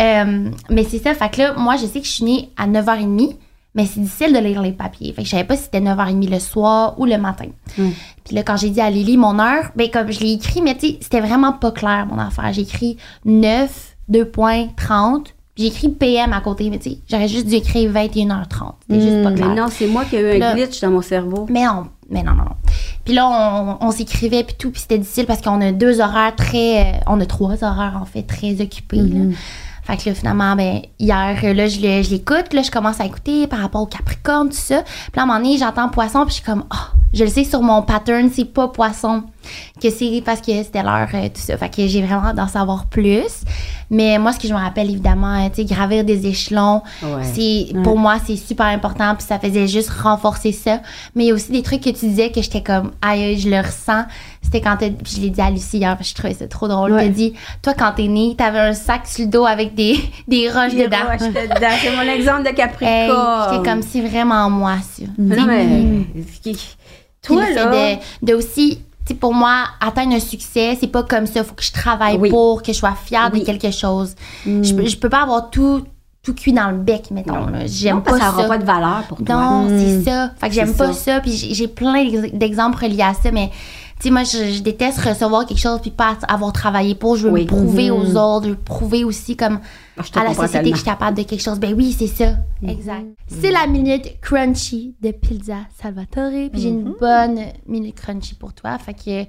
Euh, mais c'est ça, fait que là, moi, je sais que je suis née à 9h30, mais c'est difficile de lire les papiers. Fait que je savais pas si c'était 9h30 le soir ou le matin. Mm. Puis là, quand j'ai dit à Lily mon heure, ben comme je l'ai écrit, mais tu sais, c'était vraiment pas clair, mon affaire. J'ai écrit 9, 2.30. J'ai écrit PM à côté, mais tu sais, j'aurais juste dû écrire 21h30. C'était juste pas Mm. clair. Mais non, c'est moi qui ai eu un Là- glitch dans mon cerveau. Mais non, mais non, non, non. Puis là, on, on s'écrivait puis tout, puis c'était difficile parce qu'on a deux horaires très... euh, on a trois horaires, en fait, très occupés. là. Fait que là, finalement, ben, hier, là, je l'écoute, là, je commence à écouter par rapport au Capricorne, tout ça. Puis là, à un moment donné, j'entends poisson, puis je suis comme, oh, je le sais sur mon pattern, c'est pas poisson, que c'est parce que c'était l'heure, euh, tout ça. Fait que j'ai vraiment hâte d'en savoir plus. Mais moi, ce que je me rappelle, évidemment, euh, tu sais, gravir des échelons, Ouais. c'est, pour moi, c'est super important, puis ça faisait juste renforcer ça. Mais il y a aussi des trucs que tu disais que j'étais comme, aïe, je le ressens. C'était quand puis je l'ai dit à Lucie hier, je trouvais ça trop drôle. Ouais. T'as dit, toi, quand t'es née, t'avais un sac sur le dos avec des, des roches Des dedans. roches dedans. C'est mon exemple de Hey, Capricorne. j'étais comme, c'est vraiment moi, ça. Non, mais. Toi, là? de, de aussi, pour moi, atteindre un succès, c'est pas comme ça. Faut que je travaille Oui. pour, que je sois fière Oui. de quelque chose. Je, peux, je peux pas avoir tout, tout cuit dans le bec, mettons. J'aime pas parce ça ça. n'aura pas de valeur pour toi. Non, Mm. c'est ça. Fait que j'aime pas ça. Puis j'ai plein d'ex- d'exemples reliés à ça, mais tu sais, moi, je, je déteste recevoir quelque chose puis pas avoir travaillé pour. Je veux Oui. me prouver Mhm. aux autres, je veux prouver aussi comme Ah, à la société que je suis capable de quelque chose. Ben oui, c'est ça. Exact. C'est la minute crunchy de Pizza Salvatore. Puis j'ai une bonne minute crunchy pour toi. Fait que,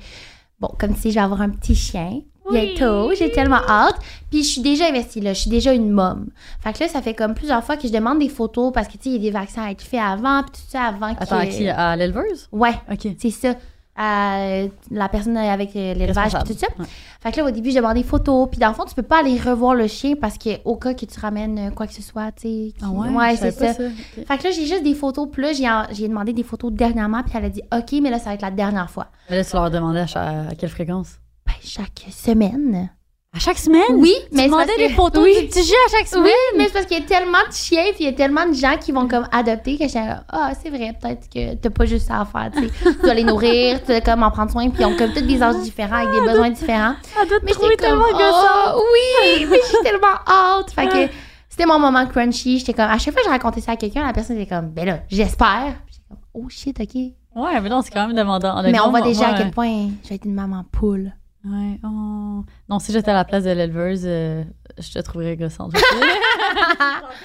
bon, comme si je vais avoir un petit chien bientôt. J'ai tellement hâte. Puis je suis déjà investie là. Je suis déjà une mom. Fait que là, ça fait comme plusieurs fois que je demande des photos parce que, tu sais, il y a des vaccins à être faits avant. Puis tout ça avant Attends, que... qui? À l'éleveuse? Ouais. OK. C'est ça. Euh, la personne avec euh, l'élevage et Responsable. tout ça. Ouais. Fait que là, au début, je demandais des photos. Puis dans le fond, tu peux pas aller revoir le chien parce que au cas que tu ramènes euh, quoi que ce soit, tu sais. qui- Ah ouais? c'est ça. Fait que là, j'ai juste des photos. Puis là, j'ai, demandé des photos dernièrement. Puis elle a dit, OK, mais là, ça va être la dernière fois. Mais là, tu leur demandais à, à quelle fréquence? Ben, chaque semaine. À chaque semaine? Oui, Tu mais c'est parce des que- photos oui. du petit à chaque semaine? Oui, mais c'est parce qu'il y a tellement de chiens, puis il y a tellement de gens qui vont comme adopter que je suis là, ah, c'est vrai, peut-être que t'as pas juste ça à faire, tu sais. tu dois les nourrir, tu dois comme en prendre soin, puis ils ont comme tous des âges différents, avec des besoins différents. Te Mais j'étais comme, tellement oh, oui, mais j'ai tellement hâte. Fait que c'était mon moment crunchy. J'étais comme, à chaque fois que je racontais ça à quelqu'un, la personne était comme, ben là, j'espère. J'étais comme, oh shit, ok. Ouais, mais non, c'est quand même demandant. Mais on voit déjà à quel point je vais être une maman poule. Ouais, oh. Non, si j'étais à la place de l'éleveuse, euh, je te trouverais gossante.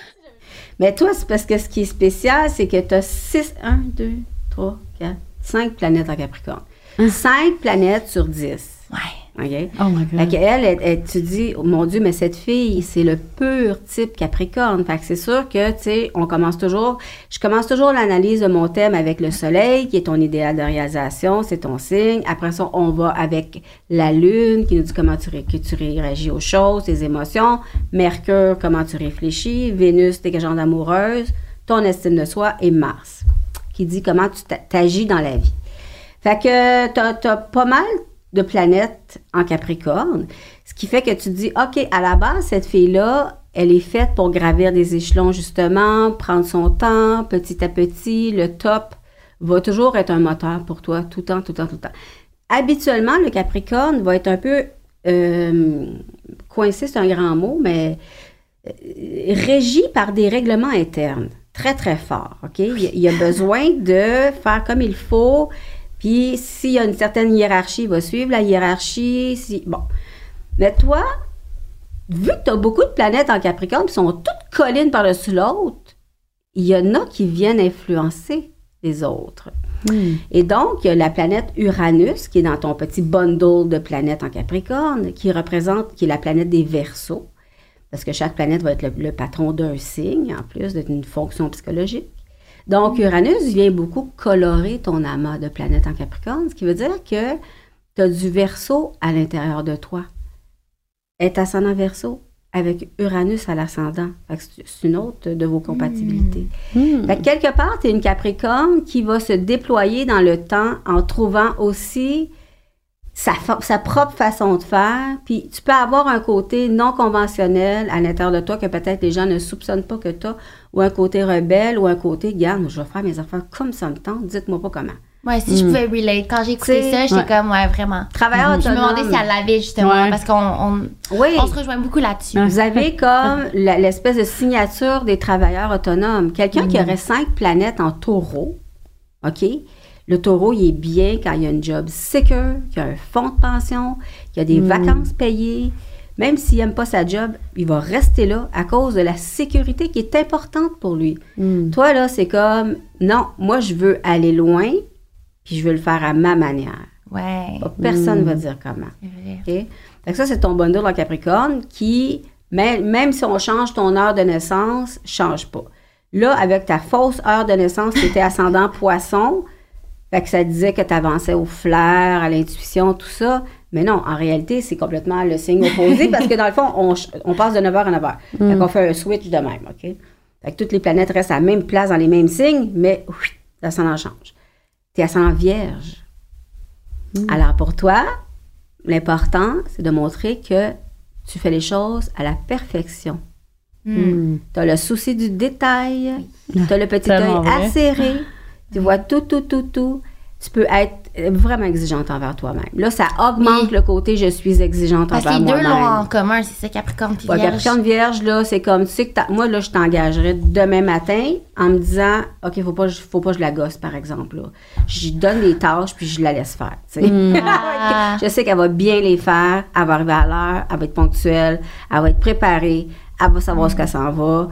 Mais toi, c'est parce que ce qui est spécial, c'est que tu as 6, 1, 2, 3, 4, 5 planètes en Capricorne. 5 planètes sur 10. Ouais. OK? oh my Fait god. qu'elle, elle, elle- tu dis, oh mon Dieu, mais cette fille, c'est le pur type Capricorne. Fait que c'est sûr que, tu sais, on commence toujours, je commence toujours l'analyse de mon thème avec le soleil, qui est ton idéal de réalisation, c'est ton signe. Après ça, on va avec la lune, qui nous dit comment tu, ré- que tu réagis aux choses, tes émotions. Mercure, comment tu réfléchis. Vénus, tes genre amoureuse. Ton estime de soi. Et Mars, qui dit comment tu t'a- t'agis dans la vie. Fait que t'as as pas mal de planètes en Capricorne, ce qui fait que tu te dis, OK, à la base, cette fille-là, elle est faite pour gravir des échelons, justement, prendre son temps, petit à petit, le top va toujours être un moteur pour toi, tout le temps, tout le temps, tout le temps. Habituellement, le Capricorne va être un peu euh, coincé, c'est un grand mot, mais euh, régi par des règlements internes très, très forts. OK? Il y a besoin de faire comme il faut. Puis, s'il y a une certaine hiérarchie, il va suivre la hiérarchie. Si, bon. Mais toi, vu que tu as beaucoup de planètes en Capricorne, qui sont toutes collines par-dessus l'autre, il y en a qui viennent influencer les autres. Hmm. Et donc, il y a la planète Uranus, qui est dans ton petit bundle de planètes en Capricorne, qui représente, qui est la planète des Verseaux, parce que chaque planète va être le, le patron d'un signe, en plus d'une fonction psychologique. Donc, Uranus vient beaucoup colorer ton amas de planètes en Capricorne, ce qui veut dire que tu as du Verseau à l'intérieur de toi. Est ascendant Verseau avec Uranus à l'ascendant. C'est une autre de vos compatibilités. Fait que quelque part, tu es une Capricorne qui va se déployer dans le temps en trouvant aussi sa, sa propre façon de faire. Puis tu peux avoir un côté non conventionnel à l'intérieur de toi que peut-être les gens ne soupçonnent pas que tu as, ou un côté rebelle, ou un côté, garde, je vais faire mes affaires comme ça me tente, dites-moi pas comment. Ouais, si je pouvais relate. Quand j'ai écouté ça, j'étais ouais. comme, ouais, vraiment. Travailleur Je me demandais si elle l'avait justement, Ouais. parce qu'on on, Oui. on se rejoint beaucoup là-dessus. Vous avez comme l'espèce de signature des travailleurs autonomes. Quelqu'un qui aurait cinq planètes en taureau, OK? Le taureau, il est bien quand il y a une job secure, qu'il y a un fonds de pension, qu'il y a des vacances payées. Même s'il n'aime pas sa job, il va rester là à cause de la sécurité qui est importante pour lui. Hmm. Toi, là, c'est comme, non, moi, je veux aller loin, puis je veux le faire à ma manière. Ouais, Pas Personne ne va dire comment. que ça, c'est ton bundle en Capricorne qui même si on change ton heure de naissance, change pas. Là, avec ta fausse heure de naissance, tu étais ascendant poisson, fait que ça disait que tu avançais au flair, à l'intuition, tout ça. Mais non, en réalité, c'est complètement le signe opposé parce que dans le fond, on, on passe de 9h à 9h. Fait qu'on fait un switch de même, OK? Fait que toutes les planètes restent à la même place dans les mêmes signes, mais oui, l'ascendant change. Tu es ascendant vierge. Alors pour toi, l'important, c'est de montrer que tu fais les choses à la perfection. Hmm. Tu as le souci du détail, tu as le petit œil acéré, tu vois tout, tout, tout, tout. Tu peux être vraiment exigeante envers toi-même. Là, ça augmente Oui. le côté je suis exigeante Parce que envers les deux l'ont en moi-même. commun, c'est ça, Capricorne Ouais, Vierge. Capricorne Vierge, là, c'est comme, tu sais que moi, là, je t'engagerais demain matin en me disant, OK, faut pas, faut pas que je la gosse, par exemple, là. Je lui donne des tâches, puis je la laisse faire, tu sais. Ah. je sais qu'elle va bien les faire, elle va arriver à l'heure, elle va être ponctuelle, elle va être préparée, elle va savoir ce qu'elle s'en va.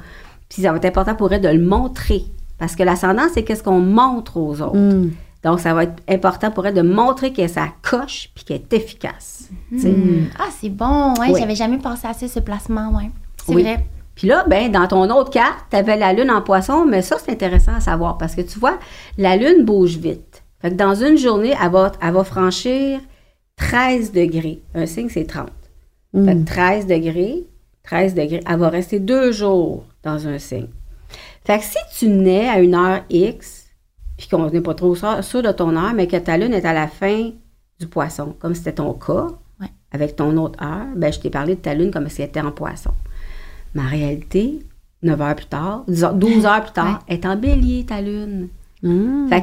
Puis ça va être important pour elle de le montrer. Parce que l'ascendant, c'est qu'est-ce qu'on montre aux autres. Hmm. Donc, ça va être important pour elle de montrer que ça coche puis qu'elle est efficace. tu sais. Ah, c'est bon. Ouais, Oui. j'avais jamais pensé à ça, ce placement, ouais. C'est Oui. vrai. Puis là, ben, dans ton autre carte, tu avais la lune en poisson, mais ça, c'est intéressant à savoir parce que tu vois, la lune bouge vite. Fait que dans une journée, elle va, elle va franchir 13 degrés. Un signe, c'est 30. Fait que 13 degrés, 13 degrés, elle va rester deux jours dans un signe. Fait que si tu nais à une heure X, puis qu'on n'est pas trop sûr, de ton heure, mais que ta lune est à la fin du poisson, comme c'était ton cas, Ouais. avec ton autre heure, ben, je t'ai parlé de ta lune comme si elle était en poisson. Mais en réalité, 9 heures plus tard, disons 12 heures plus tard, elle est en bélier, ta lune. Hmm. Fait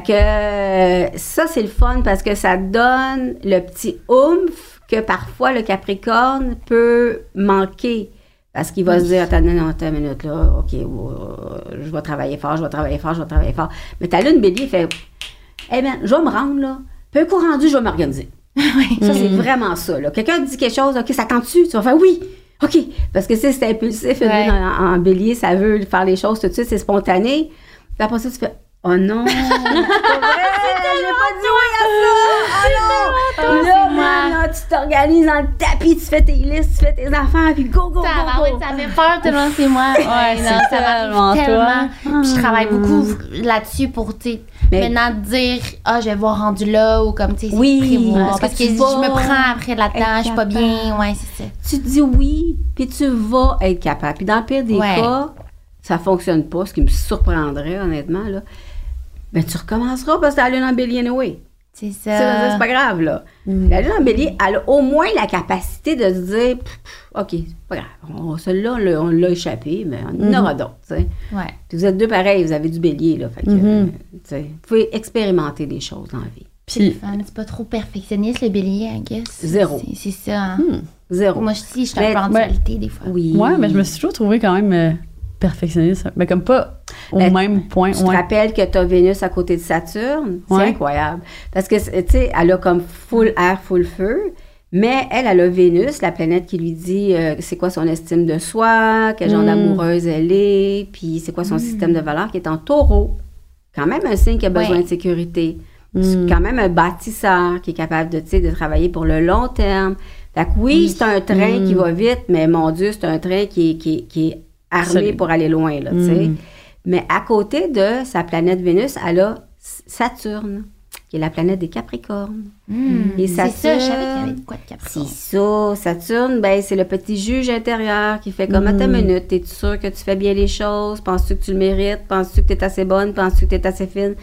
que ça, c'est le fun parce que ça donne le petit oomph que parfois le Capricorne peut manquer. Parce qu'il va se dire, attends, non, non, attends une minute, là, OK, euh, je vais travailler fort, je vais travailler fort, je vais travailler fort. Mais ta lune bélier fait, eh bien, je vais me rendre, là. Puis un coup rendu, je vais m'organiser. Ça, c'est vraiment ça, là. Quelqu'un dit quelque chose, OK, ça tente-tu? Tu vas faire oui. OK. Parce que sais, c'est impulsif. Ouais. En, en bélier, ça veut faire les choses tout de suite, c'est spontané. Puis après ça, tu fais, oh non. c'est pas dit oui à ça. Oh non. Tu t'organises dans le tapis, tu fais tes listes, tu fais tes affaires, puis go, go, go, go. ça fait peur tellement c'est moi. Ouais, c'est non, ça tellement toi. tellement. Puis je travaille beaucoup là-dessus pour, tu Mais- maintenant dire, ah, je vais voir rendu là ou comme, tu sais, Oui, prévoir. parce Parce que que, tu je me prends après là-dedans, je suis pas bien. Ouais, c'est ça. Tu te dis oui, puis tu vas être capable. Puis dans le pire des Ouais. cas, ça fonctionne pas, ce qui me surprendrait, honnêtement, là. Ben, tu recommenceras parce que t'as lune en bélier anyway. C'est ça. C'est pas grave, là. La lune en bélier, elle a au moins la capacité de se dire, Pff, pff, OK, c'est pas grave. On- Celui-là, on l'a- échappé, mais on en aura d'autres, tu sais. Ouais. Puis vous êtes deux pareils, vous avez du bélier, là. Fait que, euh, tu sais, vous pouvez expérimenter des choses dans la vie. Puis. C'est pas trop perfectionniste, le bélier, I guess. Zéro. C'est- ça. hein. Zéro. Moi, je si, je suis Mais- un peu en des fois. oui. ouais, mais je me suis toujours trouvée quand même euh, perfectionniste. Mais comme pas au Ben, même point. Tu te ouais. rappelles que tu as Vénus à côté de Saturne? C'est Ouais. incroyable. Parce que, tu sais, elle a comme full air, full feu. Mais elle, elle a Vénus, la planète qui lui dit euh, c'est quoi son estime de soi, quel genre Mm. d'amoureuse elle est, puis c'est quoi son système de valeurs qui est en taureau. Quand même un signe qui a besoin Ouais. de sécurité. Mm. C'est Quand même un bâtisseur qui est capable de, de travailler pour le long terme. Fait que oui, Oui. c'est un train qui va vite, mais mon Dieu, c'est un train qui qui qui est armé Solide. pour aller loin, là, tu sais. Mm. Mais à côté de sa planète Vénus, elle a Saturne, qui est la planète des Capricornes. Hmm. Et C'est ça, je savais qu'il y Saturne, avait de quoi de C'est ça, Saturne, ben, c'est le petit juge intérieur qui fait comme à ta minute, es-tu sûr que tu fais bien les choses? Penses-tu que tu le mérites? Penses-tu que tu es assez bonne? Penses-tu que tu es assez fine?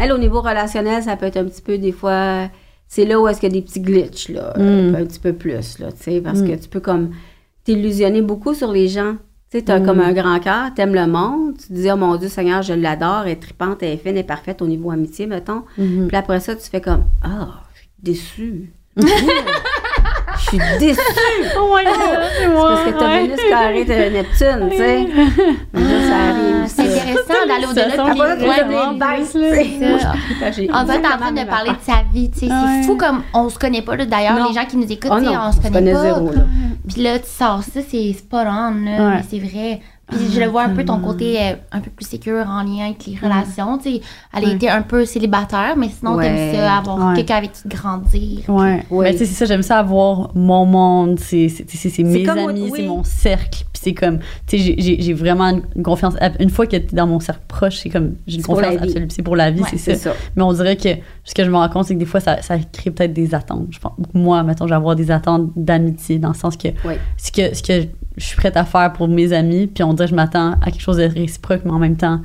Elle, au niveau relationnel, ça peut être un petit peu des fois. C'est là où est-ce qu'il y a des petits glitches, là, Mm. un petit peu plus, là, tu sais, parce que tu peux comme t'illusionner beaucoup sur les gens. Tu sais, t'as comme un grand cœur, t'aimes le monde, tu te dis, oh mon Dieu Seigneur, je l'adore, elle est tripante, elle est fine, elle est parfaite au niveau amitié, mettons. Puis après ça, tu fais comme, ah, je suis déçue. Je suis déçue. Oh my god, c'est moi. Parce que t'as ouais. Vénus carré, t'as Neptune, tu sais. Mais là, ça arrive. Ah, C'est ça. intéressant d'aller au-delà. C'est Moi, ça. je- j'ai En fait, t'es en exactement train de parler de sa vie, tu sais. Ouais. C'est fou comme on se connaît pas, là. D'ailleurs, Non. les gens qui nous écoutent, Oh on se connaît pas. Puis là, tu sors ça, c'est spot on, là. Ouais. Mais c'est vrai. Puis je le vois un peu ton côté euh, un peu plus sécure en lien avec les relations. Tu sais, elle a Ouais. été un peu célibataire, mais sinon, Ouais. t'aimes ça, avoir Ouais. quelqu'un avec qui grandir. Ouais. Oui. Mais tu sais, c'est ça, j'aime ça avoir mon monde, c'est c'est- c'est- c'est mes comme- amis, oui. c'est mon cercle. Puis c'est comme, tu sais, j'ai- vraiment une confiance. Une fois que t'es dans mon cercle proche, c'est comme, j'ai une confiance absolue. C'est pour la vie, Ouais, c'est ça. ça. Mais on dirait que ce que je me rends compte, c'est que des fois, ça, ça crée peut-être des attentes. Je pense, moi, mettons, je vais avoir des attentes d'amitié, dans le sens que ce que, ce que je suis prête à faire pour mes amis, puis on dirait que je m'attends à quelque chose de réciproque, mais en même temps,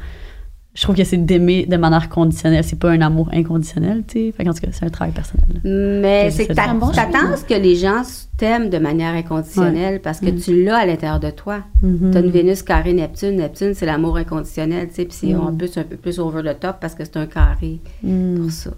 je trouve que c'est d'aimer de manière conditionnelle. C'est pas un amour inconditionnel, tu sais. Fait qu'en tout cas, c'est un travail personnel. Mais c'est que bon ce que les gens t'aiment de manière inconditionnelle parce que tu l'as à l'intérieur de toi. T'as une Vénus carré Neptune. Neptune, c'est l'amour inconditionnel, tu sais, puis c'est en plus un peu plus over the top parce que c'est un carré pour ça.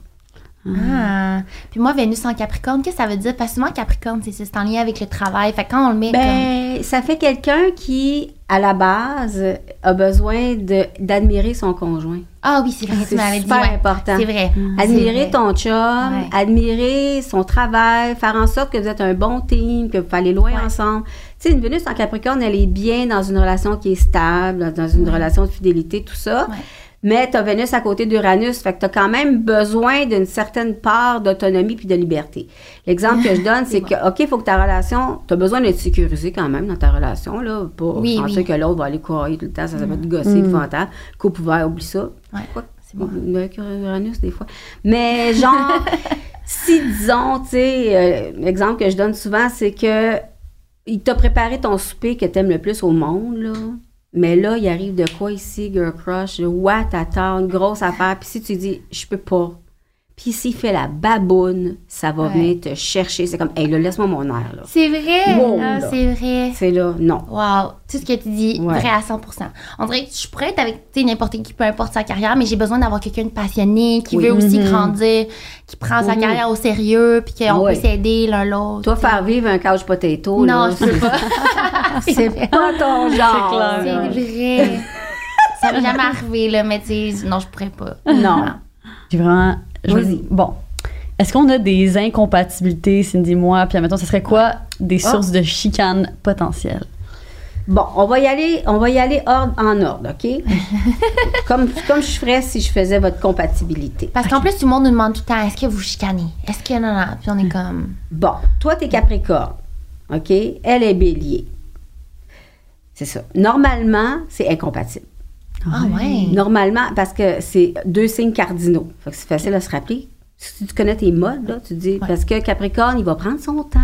Ah. Puis moi, Vénus en Capricorne, qu'est-ce que ça veut dire? Parce que souvent, Capricorne, c'est c'est en lien avec le travail. Fait que quand on le met comme... Ben, ça fait quelqu'un qui, à la base, a besoin de- d'admirer son conjoint. Ah oui, c'est vrai, tu C'est dit. super ouais. important. C'est vrai. Admirer C'est vrai. ton chum, Ouais. admirer son travail, faire en sorte que vous êtes un bon team, que vous allez loin Ouais. ensemble. Tu sais, une Vénus en Capricorne, elle est bien dans une relation qui est stable, dans une relation de fidélité, tout ça. Mais tu as Vénus à côté d'Uranus, fait que tu as quand même besoin d'une certaine part d'autonomie puis de liberté. L'exemple que je donne, c'est que, OK, il faut que ta relation, tu as besoin d'être sécurisé quand même dans ta relation, là, pas Oui, penser oui. que l'autre va aller courir tout le temps, ça, ça va être gossé, épouvantable. Coupe ouvert, oublie ça. Ouais, Quoi? c'est bon. Mercure, Uranus, des fois. Mais genre, si disons, tu sais, euh, l'exemple que je donne souvent, c'est que il t'a préparé ton souper que t'aimes le plus au monde, là. Mais là, il arrive de quoi ici, girl crush? What t'attends? Une grosse affaire. Puis si tu dis, je peux pas. Puis s'il fait la baboune, ça va Ouais. venir te chercher. C'est comme, hey, là, laisse-moi mon air, là. C'est vrai. Wow, Ah, là. c'est vrai. C'est là, non. Wow, tout ce que tu dis, Ouais. vrai à 100% On dirait que je pourrais être avec tu sais, n'importe qui, peu importe sa carrière, mais j'ai besoin d'avoir quelqu'un de passionné, qui Oui. veut aussi Mhm. grandir, qui prend sa Mhm. carrière au sérieux, puis qu'on Oui. peut s'aider l'un l'autre. Toi, faire vivre un couch potato, Non, là, je peux pas. c'est pas ton genre. C'est vrai. Ça m'est jamais arrivé, là, mais tu sais, non, je pourrais pas. Non. J'ai vraiment. Je- Vas-y. Bon. Est-ce qu'on a des incompatibilités, Cindy et moi? Puis, admettons, ce serait quoi des Ah. sources de chicane potentielles? Bon, on va y aller, on va y aller ordre en ordre, OK? comme, comme je ferais si je faisais votre compatibilité. Parce qu'en plus, tout le monde nous demande tout le temps, est-ce que vous chicanez? Est-ce que non, non? Puis on est comme, Bon, toi, t'es Capricorne, OK? Elle est Bélier. C'est ça. Normalement, c'est incompatible. Ah ouais. Normalement, parce que c'est deux signes cardinaux. Fait que c'est facile à se rappeler. Si tu connais tes modes, là, tu dis, parce que Capricorne, il va prendre son temps.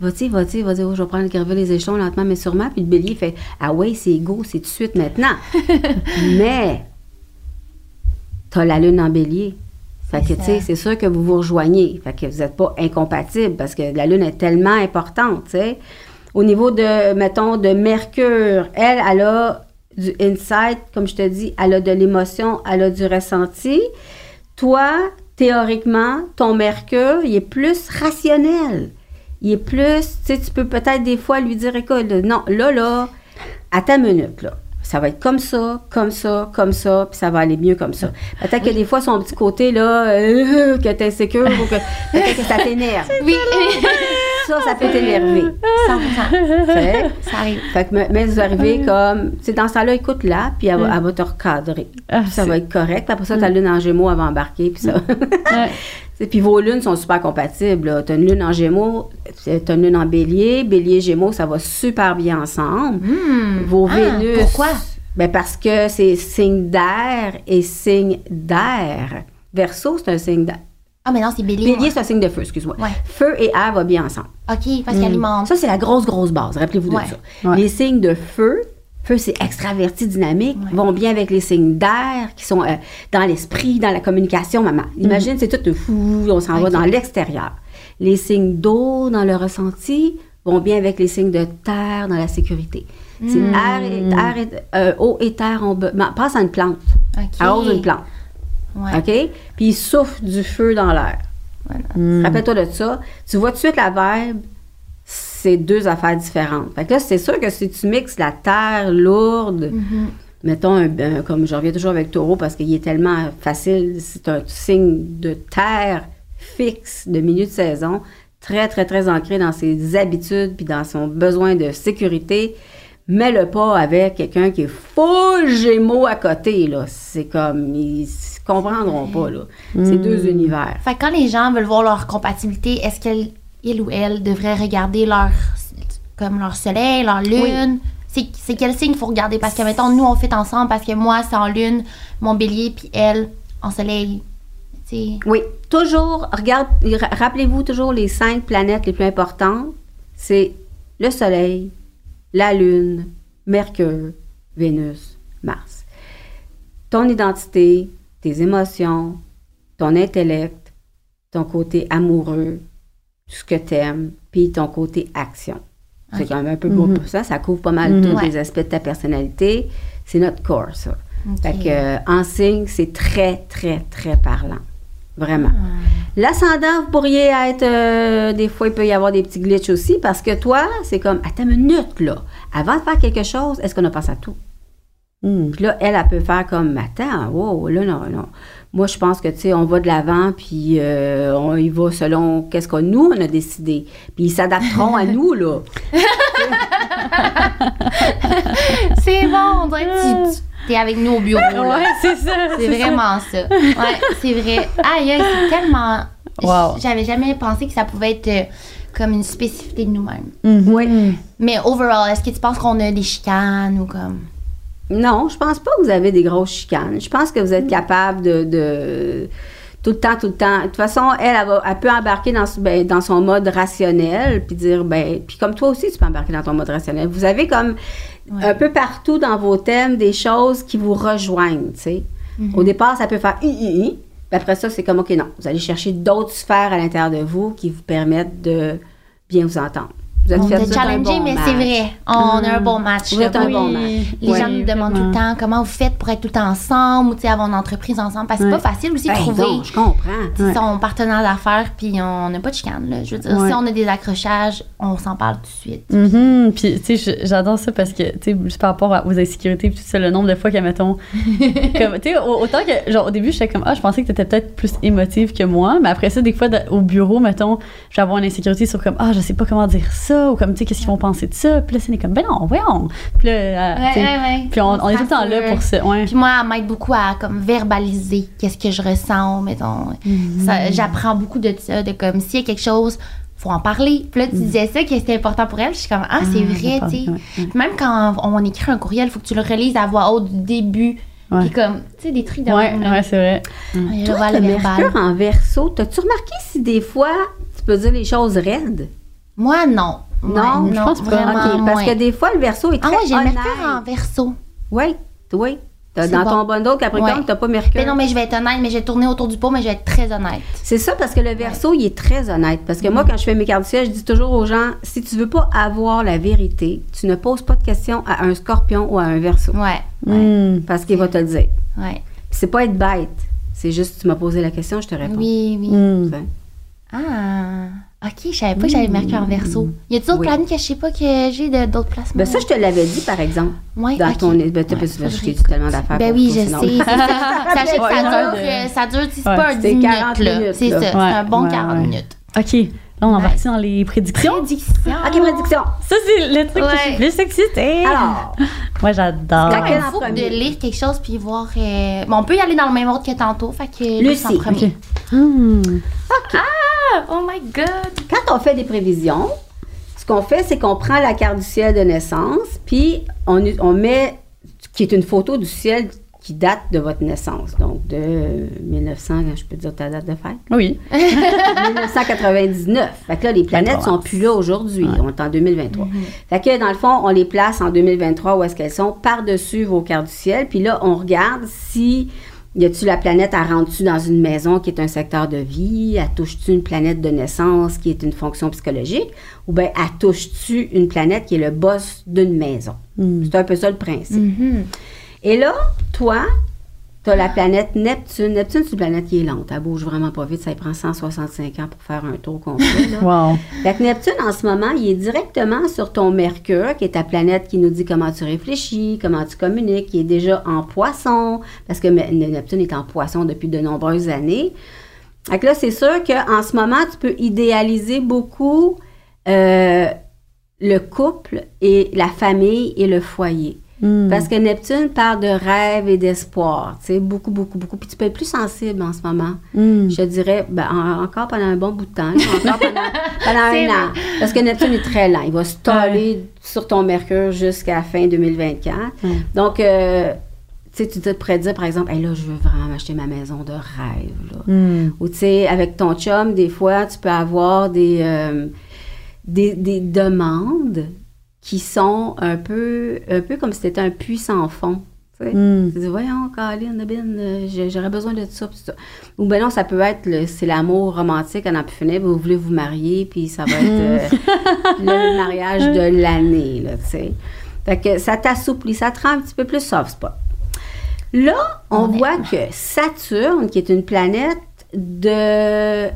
Il va, tu il va, tu il va dire, oh, je vais prendre graver les échelons lentement, mais sûrement. Puis le bélier fait, ah ouais, c'est go, c'est tout de suite maintenant. mais, t'as la lune en bélier. Fait que, tu sais, c'est sûr que vous vous rejoignez. Fait que vous n'êtes pas incompatibles parce que la lune est tellement importante, tu sais. Au niveau de, mettons, de Mercure, elle, elle a du insight, comme je te dis, elle a de l'émotion, elle a du ressenti. Toi, théoriquement, ton Mercure, il est plus rationnel. Il est plus, tu sais, tu peux peut-être des fois lui dire, écoute, non, là, là, à ta minute, là. Ça va être comme ça, comme ça, comme ça, puis ça va aller mieux comme ça. Peut-être que des fois, son petit côté, là, euh, que t'es insécure ou que peut-être que ça t'énerve. Oui, Ça, ça peut t'énerver. 100%. Fait, Ça arrive. fait que, mais- vous arrivez comme, c'est dans ce temps-là, écoute-la, puis elle, va- Mm. elle va te recadrer. Ah, ça va être correct. Puis après ça, ta lune en gémeaux, va embarquer, puis ça. Ouais. Puis vos lunes sont super compatibles. Tu as une lune en gémeaux, tu as une lune en bélier. Bélier, gémeaux, ça va super bien ensemble. Hmm. Vos Ah, Vénus. Pourquoi? Ben parce que c'est signe d'air et signe d'air. Verseau, c'est un signe d'air. Ah, mais non, c'est bélier. Bélier, c'est un signe de feu, excuse-moi. Ouais. Feu et air va bien ensemble. OK, parce qu'il alimente. Ça, c'est la grosse, grosse base. Rappelez-vous Ouais. de ça. Ouais. Les signes de feu, feu, c'est extraverti, dynamique, Ouais. vont bien avec les signes d'air, qui sont euh, dans l'esprit, dans la communication, maman. Imagine, c'est tout de fou, on s'en va dans l'extérieur. Les signes d'eau, dans le ressenti, vont bien avec les signes de terre, dans la sécurité. C'est Hmm. air et, air et- euh, eau et terre, on passe à une plante, OK. arrose une plante, Ouais. OK? Puis il souffle du feu dans l'air. Voilà. Hmm. Rappelle-toi de ça. Tu vois tout de suite la vibe, c'est deux affaires différentes. Fait que là, c'est sûr que si tu mixes la terre lourde, Mhm. mettons, un- un- comme je reviens toujours avec taureau parce qu'il est tellement facile, c'est un signe de terre fixe de milieu de saison, très, très, très ancré dans ses habitudes puis dans son besoin de sécurité. Mets-le pas avec quelqu'un qui est full gémeaux à côté, là. C'est comme, se comprendront pas, là. C'est deux univers. Fait que quand les gens veulent voir leur compatibilité, est-ce qu'ils ou elles devraient regarder leur comme leur soleil, leur lune? c'est c'est quel signe il faut regarder? Parce que, mettons, nous, on fait ensemble parce que moi, c'est en lune, mon bélier, puis elle, en soleil. Tu sais. Oui, toujours, regarde, ra- rappelez-vous toujours les cinq planètes les plus importantes. C'est le Soleil, la Lune, Mercure, Vénus, Mars. Ton identité, tes émotions, ton intellect, ton côté amoureux, tout ce que t'aimes, puis ton côté action. C'est quand même un peu beau pour ça. Ça couvre pas mal Mhm. tous Ouais. les aspects de ta personnalité. C'est notre corps, ça. Fait que, euh, en signe, c'est très, très, très parlant. Vraiment. L'ascendant, vous pourriez être. euh, des fois, il peut y avoir des petits glitches aussi parce que toi, c'est comme, à ta minute, là. Avant de faire quelque chose, est-ce qu'on a pensé à tout? Hmm. Puis là, elle, elle peut faire comme, attends, wow, là, non, non. Moi, je pense que, tu sais, on va de l'avant, puis euh, on y va selon qu'est-ce que nous, on a décidé. Puis ils s'adapteront à nous, là. C'est bon, on dirait que tu, tu es avec nous au bureau. là. Ouais, c'est ça. C'est ça. vraiment ça. Ouais, c'est vrai. Aïe, aïe, c'est tellement. Wow. J'avais jamais pensé que ça pouvait être euh, comme une spécificité de nous-mêmes. Mhm. Oui. Mais overall, est-ce que tu penses qu'on a des chicanes ou comme. Non, je pense pas que vous avez des grosses chicanes. Je pense que vous êtes capable de, de- tout le temps, tout le temps. De toute façon, elle, elle, va- elle peut embarquer dans, ben, dans son mode rationnel, puis dire, ben, puis comme toi aussi, tu peux embarquer dans ton mode rationnel. Vous avez comme Ouais. un peu partout dans vos thèmes des choses qui vous rejoignent, tu sais. Au départ, ça peut faire hi, hi. Puis après ça, c'est comme, OK, non, vous allez chercher d'autres sphères à l'intérieur de vous qui vous permettent de bien vous entendre. Vous êtes On t'a challengé, bon mais match. c'est vrai. On a un bon match. Vous là. êtes un Oui. bon match. Les gens nous demandent tout le vraiment. temps comment vous faites pour être tout le temps ensemble ou avoir une entreprise ensemble. Parce que c'est pas facile aussi de Ben trouver je comprends. son partenaire d'affaires puis on n'a pas de chicane. Là. Je veux dire, si on a des accrochages, on s'en parle tout de suite. Mhm. Puis, tu sais, j'adore ça parce que, tu sais, par rapport à- aux insécurités, puis tout ça, le nombre de fois que, mettons, comme, tu sais, au- autant que, genre, au début, j'étais comme, ah, je pensais que t'étais peut-être plus émotive que moi, mais après ça, des fois, au bureau, mettons, je vais avoir une insécurité sur comme, ah, je sais pas comment dire ça, ou comme, tu sais, qu'est-ce qu'ils vont penser de ça, puis là, c'est comme, ben non, voyons. Puis là, euh, Ouais, puis on, on est tout le temps là pour ça, ouais. Puis moi, elle m'aide beaucoup à comme verbaliser qu'est-ce que je ressens, mettons. Mhm. Ça- J'apprends beaucoup de ça, de comme s'il y a quelque chose, faut en parler. Puis là, tu disais ça, que c'était important pour elle. Je suis comme, ah, c'est. Ah, vrai, tu sais. ouais, Même quand on écrit un courriel, il faut que tu le relises à voix haute du début. Ouais. Puis comme, tu sais, des trucs de Ouais, même, ouais, c'est vrai. Le Toi, le mercure en verso, t'as-tu remarqué si des fois, tu peux dire les choses raides? Moi, non. Non, je pense pas. Parce que des fois, le verso est Ah très ouais, j'ai le honnête. mercure en verso. Oui, oui. Dans bon. ton bundle Capricorne, Ouais. t'as pas mercure. Mais non, mais je vais être honnête, mais je vais tourner autour du pot, mais je vais être très honnête. C'est ça parce que le verso, il est très honnête. Parce que moi, quand je fais mes cartes du ciel, je dis toujours aux gens, si tu veux pas avoir la vérité, tu ne poses pas de questions à un scorpion ou à un verso. Ouais. Hmm. Parce qu'il va te le dire. Ouais. Puis c'est pas être bête. C'est juste, tu m'as posé la question, je te réponds. Oui, oui. Ah. Ok, je savais pas que j'avais mercure en verso. Y a-t-il d'autres Oui. planètes que je sais pas que j'ai de- d'autres placements? Ben ça, je te l'avais dit, par exemple. Ouais, Dans ok. ton... Ben, t'as Ouais, j'écoute. tellement d'affaires Ben oui, je sais. Sachez que Ouais, ça dure, euh, ça dure, c'est pas un 10 C'est minutes, 40 là. minutes, C'est ça, c'est un bon ouais, 40 ouais. minutes. OK, là, on est Ouais. parti dans les prédictions. Prédiction. OK, prédiction. Ça, c'est le truc que je suis plus excitée. Alors, Moi, j'adore. C'est quand Laquelle même en de lire quelque chose puis voir. euh, Bon, on peut y aller dans le même ordre que tantôt. Fait que lui, c'est en Lucie, premier. OK. Hmm. Ah, oh my god. quand on fait des prévisions, ce qu'on fait, c'est qu'on prend la carte du ciel de naissance, puis on, on met, qui est une photo du ciel qui date de votre naissance, donc de 1900, je peux dire ta date de fête? Oui. 1999. Fait que là, les planètes 23 sont plus là aujourd'hui. Ouais. On est en 2023. Fait que dans le fond, on les place en 2023 où est-ce qu'elles sont par-dessus vos cartes du ciel. Puis là, on regarde si y a-tu la planète, elle rentre-tu dans une maison qui est un secteur de vie? Elle touche-tu une planète de naissance qui est une fonction psychologique? Ou bien, elle touche-tu une planète qui est le boss d'une maison? Hmm. C'est un peu ça le principe. Mhm. Et là, toi, tu as la planète Neptune. Neptune, c'est une planète qui est lente. Elle bouge vraiment pas vite. Ça prend 165 ans pour faire un tour complet. là. Wow. Fait que Neptune, en ce moment, il est directement sur ton Mercure, qui est ta planète qui nous dit comment tu réfléchis, comment tu communiques, qui est déjà en poisson, parce que Neptune est en poisson depuis de nombreuses années. Fait que là, c'est sûr qu'en ce moment, tu peux idéaliser beaucoup euh, le couple et la famille et le foyer. Hmm. Parce que Neptune parle de rêve et d'espoir, tu sais, beaucoup, beaucoup, beaucoup. Puis tu peux être plus sensible en ce moment. Hmm. Je te dirais, ben, en- encore pendant un bon bout de temps, encore pendant, un an. Parce que Neptune est très lent. Il va se toller sur ton Mercure jusqu'à fin 2024. Ouais. Donc, euh, tu sais, tu te dire, par exemple, hey, là, je veux vraiment acheter ma maison de rêve. Là. Hmm. Ou tu sais, avec ton chum, des fois, tu peux avoir des, euh, des, des demandes qui sont un peu, un peu comme si c'était un puits sans fond. tu sais. Hmm. Tu dis, voyons, Caroline, Ben, euh, j'aurais besoin de ça, ça. Ou ben non, ça peut être, c'est l'amour romantique plus finir, vous voulez vous marier, puis ça va être euh, le mariage de l'année, là, tu sais. Fait que ça t'assouplit, ça te rend un petit peu plus soft spot. Là, on Honnêtement. voit que Saturne, qui est une planète de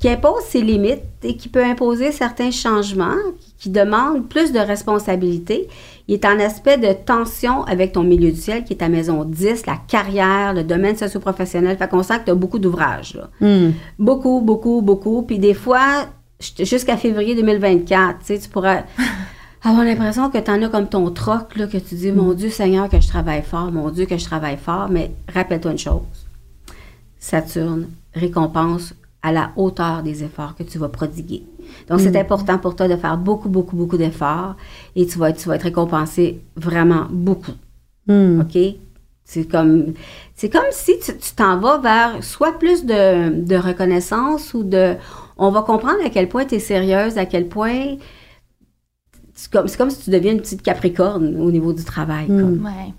qui impose ses limites et qui peut imposer certains changements, qui, demandent plus de responsabilités. Il est en aspect de tension avec ton milieu du ciel, qui est ta maison 10, la carrière, le domaine socio-professionnel. Fait qu'on sent que tu as beaucoup d'ouvrages. Hmm. Beaucoup, beaucoup, beaucoup. Puis des fois, jusqu'à février 2024, tu sais, tu pourras avoir l'impression que tu en as comme ton troc, là, que tu dis, mon Dieu Seigneur, que je travaille fort, mon Dieu, que je travaille fort. Mais rappelle-toi une chose. Saturne récompense à la hauteur des efforts que tu vas prodiguer. Donc, c'est important pour toi de faire beaucoup, beaucoup, beaucoup d'efforts et tu vas, être- tu vas être récompensé vraiment beaucoup. Hmm. OK? C'est comme, c'est comme si tu tu t'en vas vers soit plus de, de reconnaissance ou de. On va comprendre à quel point tu es sérieuse, à quel point. C'est comme, c'est comme si tu deviens une petite capricorne au niveau du travail. comme. Ouais.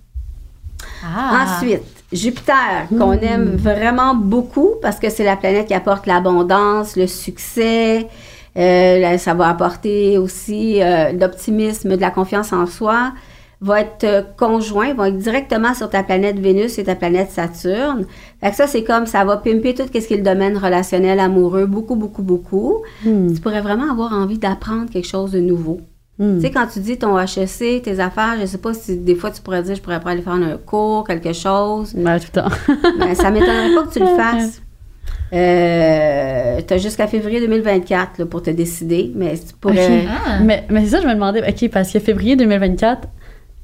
Ah. Ensuite, Jupiter, qu'on aime vraiment beaucoup parce que c'est la planète qui apporte l'abondance, le succès. euh, là, ça va apporter aussi euh, l'optimisme, de la confiance en soi. Va être euh, conjoint, va être directement sur ta planète Vénus et ta planète Saturne. Fait que ça, c'est comme ça va pimper tout ce qui est le domaine relationnel, amoureux, beaucoup, beaucoup, beaucoup. Hmm. Tu pourrais vraiment avoir envie d'apprendre quelque chose de nouveau. Hmm. Tu sais, quand tu dis ton HEC, tes affaires, je sais pas si des fois tu pourrais dire, je pourrais pas aller faire un cours, quelque chose. Ouais, tout le temps. Ben, ça m'étonnerait pas que tu le fasses. Euh, tu as jusqu'à février 2024 là, pour te décider, mais tu pourrais. Ah. mais mais c'est ça, je me demandais, OK, parce que février 2024,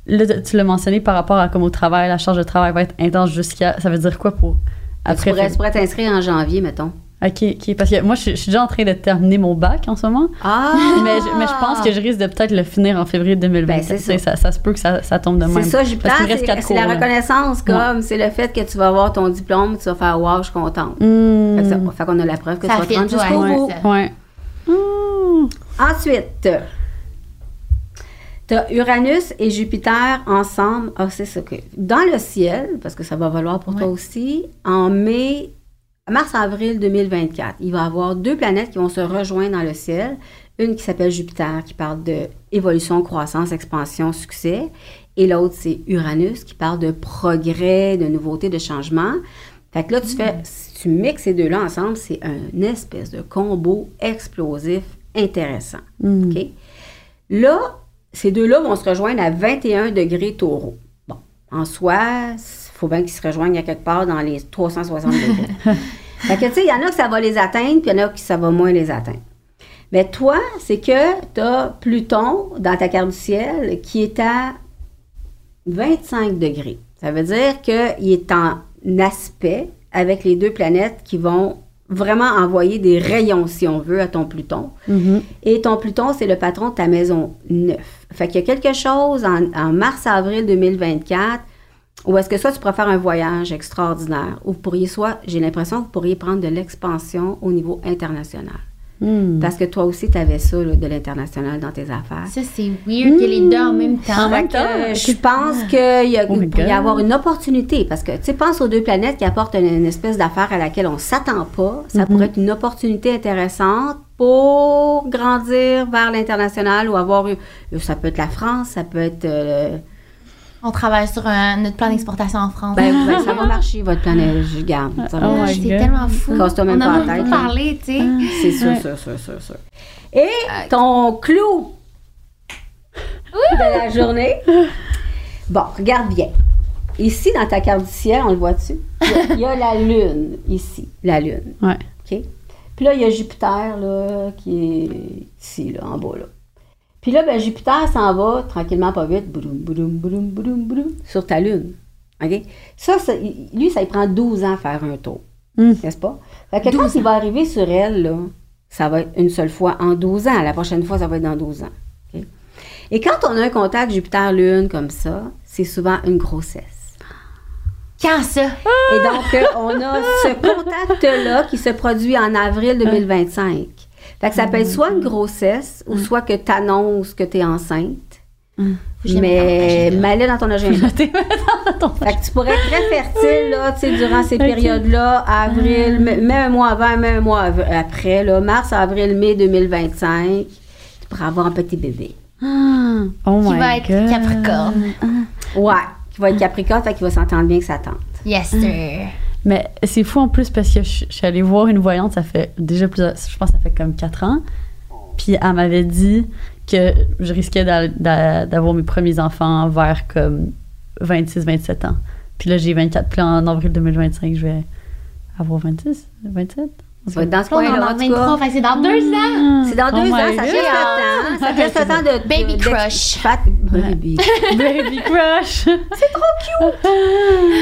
là, tu l'as mentionné par rapport à comme au travail, la charge de travail va être intense jusqu'à. Ça veut dire quoi pour. Après. tu pourrais t'inscrire en janvier, mettons. OK, OK. Parce que moi, je, je suis déjà en train de terminer mon bac en ce moment. Ah! Mais, je, mais je pense que je risque de peut-être le finir en février 2024. Ben, ça. ça. Ça se peut que ça, ça tombe de même. C'est ça, qu'il reste c'est la reconnaissance, comme c'est le fait que tu vas avoir ton diplôme, tu vas faire Wow, je suis contente. Hmm. Fait, qu'on a la preuve que Ça tu vas te rendre jusqu'au ouais, bout. Ouais. Hmm. Ensuite, tu as Uranus et Jupiter ensemble. Ah, c'est ça que. Dans le ciel, parce que ça va valoir pour toi aussi, en mai, mars-avril 2024, il va y avoir deux planètes qui vont se rejoindre dans le ciel. Une qui s'appelle Jupiter, qui parle de évolution, croissance, expansion, succès. Et l'autre, c'est Uranus, qui parle de progrès, de nouveauté, de changement. Fait que là, tu fais, si tu mixes ces deux-là ensemble, c'est un espèce de combo explosif intéressant. Hmm. OK? Là, ces deux-là vont se rejoindre à 21 degrés taureau. Bon, en soi, faut bien qu'ils se rejoignent à quelque part dans les 360 degrés. fait que, tu sais, il y en a que ça va les atteindre, puis il y en a qui ça va moins les atteindre. Mais toi, c'est que tu as Pluton dans ta carte du ciel qui est à 25 degrés. Ça veut dire qu'il est en aspect avec les deux planètes qui vont vraiment envoyer des rayons, si on veut, à ton Pluton. Mhm. Et ton Pluton, c'est le patron de ta maison 9. Fait qu'il y a quelque chose en, en mars-avril 2024 où est-ce que soit tu pourrais faire un voyage extraordinaire, ou vous pourriez soit, j'ai l'impression que vous pourriez prendre de l'expansion au niveau international. Hmm. Parce que toi aussi, tu avais ça, là, de l'international dans tes affaires. Ça, c'est weird que les deux en même temps. En même que, euh, je pense qu'il y a, Oh pourrait y avoir une opportunité parce que, tu sais, pense aux deux planètes qui apportent une, une espèce d'affaire à laquelle on s'attend pas. Ça pourrait être une opportunité intéressante pour grandir vers l'international ou avoir, ça peut être la France, ça peut être, euh, On travaille sur un- notre plan d'exportation en France. ben, ben, ça va marcher votre planète, je garde. Ça va Oh c'est tellement fou. Casse-toi même On pas a la tête, parlé, tu sais. C'est sûr, Ouais. sûr, sûr, sûr, sûr. Et ton clou de la journée? Bon, regarde bien. Ici, dans ta carte du ciel, on le voit-tu? Il y a- Il y, a la Lune, ici, la Lune. Ouais. OK? Puis là, il y a Jupiter, là, qui est ici, là, en bas, là. Puis là, ben, Jupiter s'en va tranquillement, pas vite, boum, boum, boum, boum, boum, sur ta Lune. OK? Ça, lui, ça lui prend 12 ans à faire un tour. Mm. N'est-ce pas? Fait que quand il va arriver sur elle, là, ça va être une seule fois en 12 ans. La prochaine fois, ça va être dans 12 ans. Et quand on a un contact Jupiter-Lune comme ça, c'est souvent une grossesse. Quand ça? Et donc, on a ce contact-là qui se produit en avril 2025. Fait que ça peut être soit une grossesse ou soit que tu annonces que tu es enceinte. Mette Mais dans mon agenda. mets-le dans ton agenda. Fait que tu pourrais être très fertile là, tu sais, durant ces périodes-là, avril, mets un mois avant, mets un mois après, là, mars, avril, mai 2025, tu pourras avoir un petit bébé. Ah, Oh Qui my va être God. Capricorne. Ouais, qui va être capricorne, fait qu'il va s'entendre bien que sa tante. Yes, sir. Mais c'est fou en plus parce que je, suis allée voir une voyante, ça fait déjà plusieurs, je pense que ça fait comme 4 ans. Puis elle m'avait dit que je risquais d'a- d'a- d'avoir mes premiers enfants vers comme 26-27 ans. Puis là, j'ai 24, puis en avril 2025, je vais avoir 26, 27. Ça va être dans ce coin-là, en en tout 23, cas. fait que c'est dans deux ans. C'est dans Oh deux ans, ça laisse le temps. Ça te laisse le temps de... Baby de- crush. Fat- Baby. Baby crush!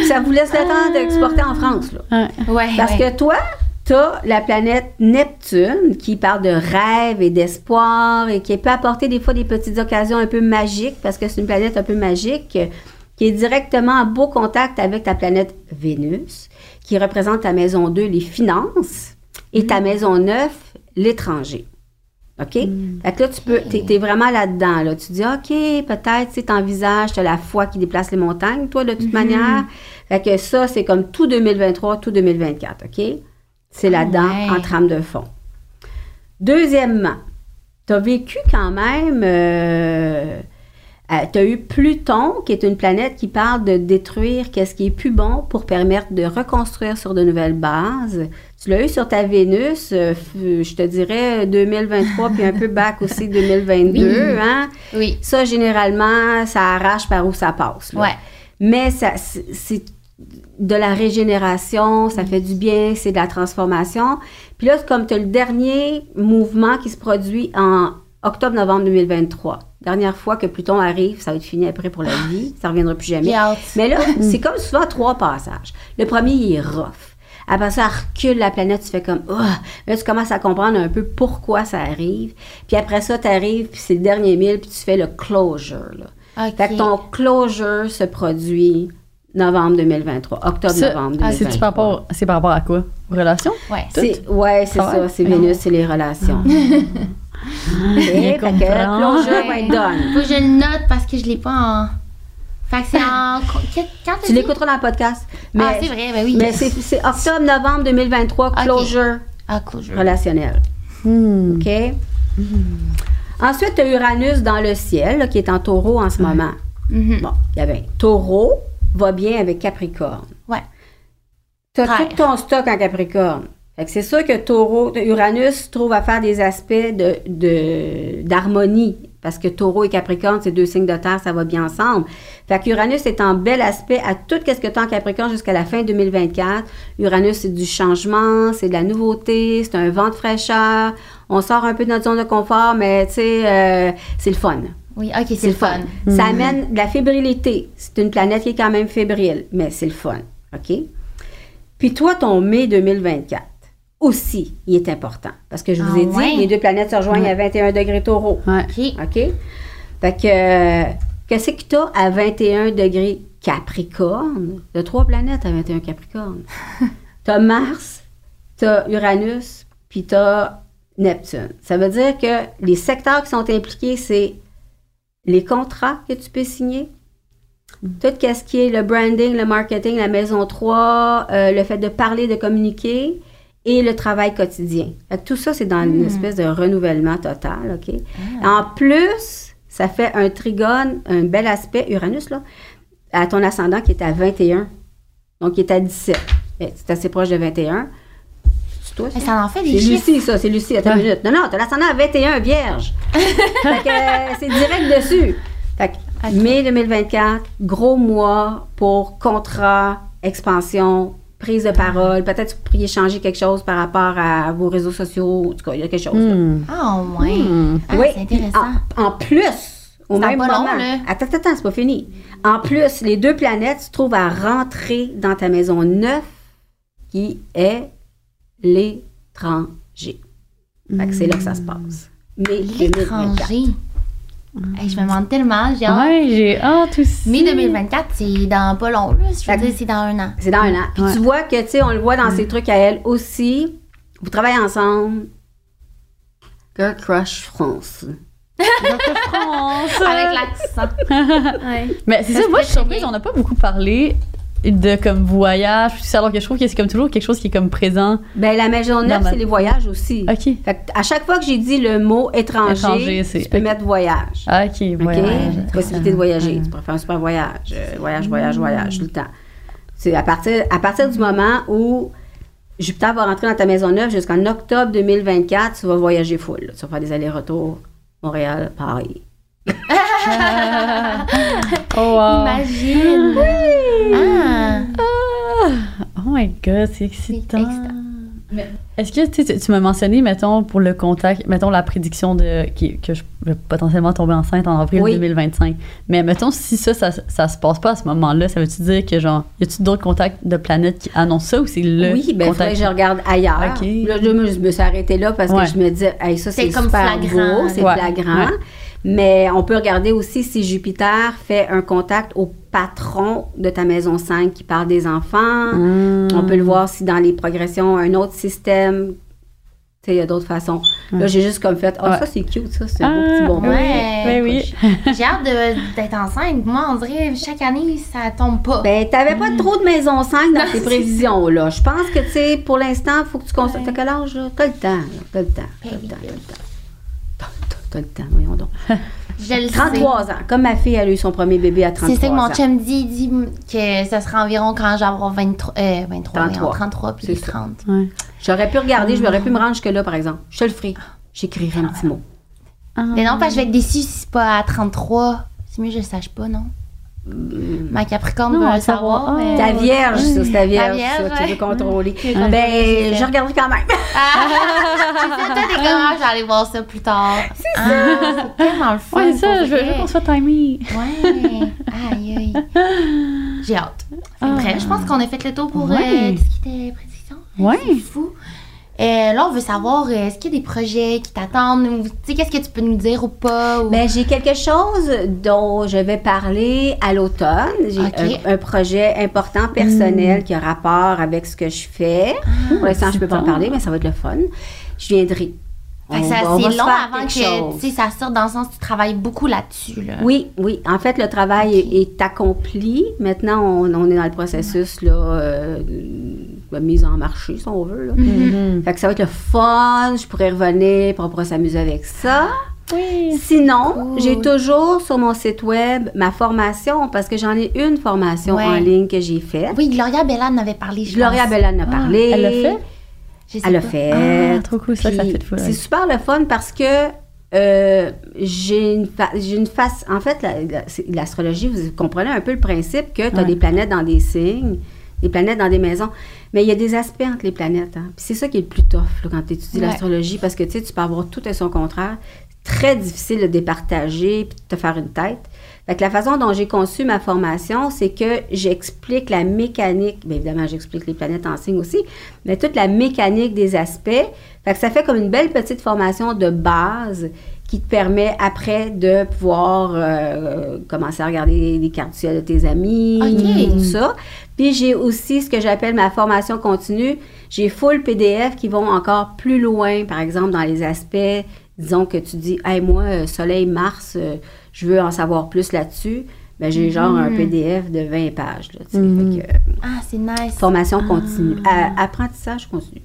Ça vous laisse le temps d'exporter en France, là. Ouais. Parce ouais. que toi, tu as la planète Neptune qui parle de rêve et d'espoir et qui peut apporter des fois des petites occasions un peu magiques parce que c'est une planète un peu magique qui est directement en beau contact avec ta planète Vénus qui représente ta maison 2, les finances, et ta maison 9, l'étranger. OK? Fait que là, tu peux, t'es, t'es vraiment là-dedans, là. Tu dis, OK, peut-être, tu t'envisages, t'as la foi qui déplace les montagnes, toi, de toute manière. Fait que ça, c'est comme tout 2023, tout 2024, OK? C'est là-dedans, ouais. en trame de fond. Deuxièmement, tu as vécu quand même, euh, tu as eu Pluton, qui est une planète qui parle de détruire qu'est-ce qui est plus bon pour permettre de reconstruire sur de nouvelles bases. Tu l'as eu sur ta Vénus, euh, je te dirais 2023, puis un peu back aussi 2022. Oui. Hein? Oui. Ça, généralement, ça arrache par où ça passe. là. Ouais. Mais ça, c'est de la régénération, ça fait du bien, c'est de la transformation. Puis là, c'est comme tu as le dernier mouvement qui se produit en octobre-novembre 2023. Dernière fois que Pluton arrive, ça va être fini après pour la vie. Ça ne reviendra plus jamais. Mais là, c'est comme souvent trois passages. Le premier, il est rough. Après ça, recule la planète, tu fais comme, oh! Là, tu commences à comprendre un peu pourquoi ça arrive. Puis après ça, tu arrives, puis c'est le dernier mille, puis tu fais le closure. Là. Fait que ton closure se produit novembre 2023, Ça, octobre-novembre ah, 2023. par rapport, c'est par rapport à quoi? Relations? Ouais. C'est- Ouais, c'est Ah ouais? ça, c'est Vénus, c'est les relations. Closure va être done. Faut que je le note parce que je l'ai pas en. Fait que c'est en. Quand Tu l'écouteras dans le podcast. Mais, Ah, c'est vrai, ben oui. mais c'est c'est octobre-novembre 2023, closure Ah, relationnelle. Hmm. OK? Ensuite, tu as Uranus dans le ciel, là, qui est en taureau en ce moment. Mhm. Bon, il y avait taureau va bien avec Capricorne. Ouais. Tu as tout ton stock en Capricorne. Fait que c'est sûr que taureau, Uranus trouve à faire des aspects de, de- d'harmonie. Parce que taureau et Capricorne, c'est deux signes de terre, ça va bien ensemble. Fait que Uranus est en bel aspect à tout ce que tu as en Capricorne jusqu'à la fin 2024. Uranus, c'est du changement, c'est de la nouveauté, c'est un vent de fraîcheur. On sort un peu de notre zone de confort, mais tu sais, euh, c'est le fun. Oui, ok, c'est le fun. Ça amène de la fébrilité. C'est une planète qui est quand même fébrile, mais c'est le fun. OK? Puis toi, ton mai 2024, aussi, il est important. Parce que je vous Ah ai dit, ouais? les deux planètes se rejoignent à 21 degrés taureau. Ouais. Ok. OK? Fait que, qu'est-ce que tu as à 21 degrés Capricorne? Tu trois planètes à 21 Capricorne. tu as Mars, tu as Uranus, puis tu as Neptune. Ça veut dire que les secteurs qui sont impliqués, c'est les contrats que tu peux signer, tout ce qui est le branding, le marketing, la maison 3, euh, le fait de parler, de communiquer et le travail quotidien. Fait que tout ça, c'est dans une espèce de renouvellement total, OK? En plus, ça fait un trigone, un bel aspect, Uranus, là, à ton ascendant qui est à 21. Donc, qui est à 17. Eh, C'est assez proche de 21. C'est toi, ça? Mais ça? en fait C'est des chiffres. Lucie, ça, c'est Lucie, attends une minute. Non, non, t'as l'ascendant à 21, vierge. fait que euh, c'est direct dessus. Fait que mai 2024, gros mois pour contrat, expansion, prise de parole. Peut-être que vous pourriez changer quelque chose par rapport à vos réseaux sociaux. En tout cas, il y a quelque chose. là. Hmm. Ah, ouais. Hmm. Ah, oui, c'est intéressant. En, en plus, au même pas long, moment. là. attends, attends, attends, c'est pas fini. En plus, les deux planètes se trouvent à rentrer dans ta maison 9, qui est l'étranger. Fait que c'est là que ça se passe. Mais 2024. L'étranger. Hey, je me demande tellement, j'ai hâte. Ouais, j'ai hâte aussi. Mai 2024, c'est dans pas long, là. Je veux dire, c'est dans un an. C'est dans un an. Puis Ouais. tu vois que, tu sais, on le voit dans ses trucs à elle aussi. Vous travaillez ensemble. Girl Crush France. France. Avec l'accent. ouais. Mais c'est Ça moi je suis surprise, on n'a pas beaucoup parlé de comme voyage, alors que je trouve que c'est comme toujours quelque chose qui est comme présent. Ben, la maison neuve, ma- c'est les voyages aussi. Ok. Fait à chaque fois que j'ai dit le mot étranger, Étranger, tu peux mettre voyage. Ok, voyage. Possibilité de voyager. Tu pourrais faire un super voyage. Euh, voyage, voyage, voyage, tout le temps. C'est à partir, à partir du moment où Jupiter va rentrer dans ta maison neuve jusqu'en octobre 2024, tu vas voyager full. Tu vas faire des allers-retours Montréal, Paris. Oh, wow. Imagine. Ah. Oh my god, c'est excitant. excitant. Est-ce que tu, tu m'as mentionné, mettons, pour le contact, mettons la prédiction de qui- que je vais potentiellement tomber enceinte en avril Oui. 2025. Mais mettons, si ça, ça, ça se passe pas à ce moment-là, ça veut-tu dire que, genre, y a-tu d'autres contacts de planètes qui annoncent ça ou c'est le oui, ben, faudrait contact? que je regarde ailleurs. Là, je, me- je me suis arrêtée là parce Ouais. que je me disais, hey, ça, c'est super flagrant. beau, c'est Ouais. flagrant. Ouais. Mais on peut regarder aussi si Jupiter fait un contact au patron de ta maison 5 qui parle des enfants. Hmm. On peut le voir si dans les progressions, un autre système. Tu sais, il y a d'autres façons. Là, j'ai juste comme fait, oh, Ouais. ça, c'est cute, ça, c'est un beau Ah, petit bonbon. Ouais. Oui, oui. J'ai hâte d'être enceinte. Moi, on dirait chaque année, ça tombe pas. Ben, t'avais pas trop de maison 5 dans Non, tes prévisions, là. Je pense que, tu sais, pour l'instant, il faut que tu constates. T'as quel âge, là? T'as le temps, là. T'as le temps. T'as le Ben temps, t'as le temps. T'as- le temps, voyons donc. je le sais. 33 ans. Comme ma fille, elle a eu son premier bébé à 33 ans. C'est ça que mon chum dit. Il dit que ça sera environ quand avoir 23, euh, 23 33. voyons, 33 puis C'est ça. 30. Ouais. J'aurais pu regarder, je j'aurais pu me rendre jusque-là, par exemple. Je te le ferai. J'écrirai un petit mot. Ah. Mais non, parce que je vais être déçue si c'est pas à 33. C'est mieux que je le sache pas, non? Ma Capricorne Non, veut savoir. mais- Ta vierge, ça, c'est ta vierge, vierge, ça, tu veux contrôler. Ben, je regarderai quand même. Ah, c'est ah, je vais aller voir ça plus tard. C'est ça. c'est tellement le fun. Ouais, c'est ça, je veux, qu'on soit timé. Ouais. Aïe, aïe. J'ai hâte. Ah. Bref, je pense qu'on a fait le tour pour Ouais. euh, tout ce qui était prédiction. Ouais. C'est fou. Euh, là, on veut savoir, euh, est-ce qu'il y a des projets qui t'attendent? ou, Tu sais, qu'est-ce que tu peux nous dire ou pas? ou- Ben, j'ai quelque chose dont je vais parler à l'automne. J'ai un, un projet important personnel qui a rapport avec ce que je fais. Pour l'instant, je ne peux pas en parler, mais ça va être le fun. Je viendrai. Fait que ça, c'est long avant que ça sorte dans le sens tu travailles beaucoup là-dessus. Là. Oui, oui. En fait, le travail est, est accompli. Maintenant, on, on est dans le processus là, euh, de mise en marché, si on veut. là. Mhm. Fait que ça va être le fun. Je pourrais revenir, puis on pourra s'amuser avec ça. Oui. Sinon, Cool. j'ai toujours sur mon site web ma formation, parce que j'en ai une formation Ouais. en ligne que j'ai faite. Oui, Gloria Bella en avait parlé, je Gloria pense. Bella en a parlé. Elle l'a fait? Elle l'a fait. Ah, trop cool, ça, fait de fou. C'est super le fun parce que euh, j'ai une, fa- j'ai une face. En fait, la- la- l'astrologie, vous comprenez un peu le principe que tu as Ouais. des planètes dans des signes, des planètes dans des maisons. Mais il y a des aspects entre les planètes. hein. Puis c'est ça qui est le plus tough là, quand tu étudies Ouais. l'astrologie parce que tu sais, tu peux avoir tout et son contraire. C'est très difficile de départager puis de te faire une tête. Fait que la façon dont j'ai conçu ma formation, c'est que j'explique la mécanique. Bien évidemment, j'explique les planètes en signe aussi, mais toute la mécanique des aspects. Fait que ça fait comme une belle petite formation de base qui te permet après de pouvoir euh, commencer à regarder les cartes du ciel de tes amis, Ok. tout ça. Puis j'ai aussi ce que j'appelle ma formation continue. J'ai full PDF qui vont encore plus loin, par exemple, dans les aspects. Disons que tu dis, hey, moi, euh, Soleil, Mars, euh, je veux en savoir plus là-dessus. Ben, j'ai genre un PDF de 20 pages. Là. Fait que, euh, Ah, c'est nice. formation continue. À- apprentissage continu.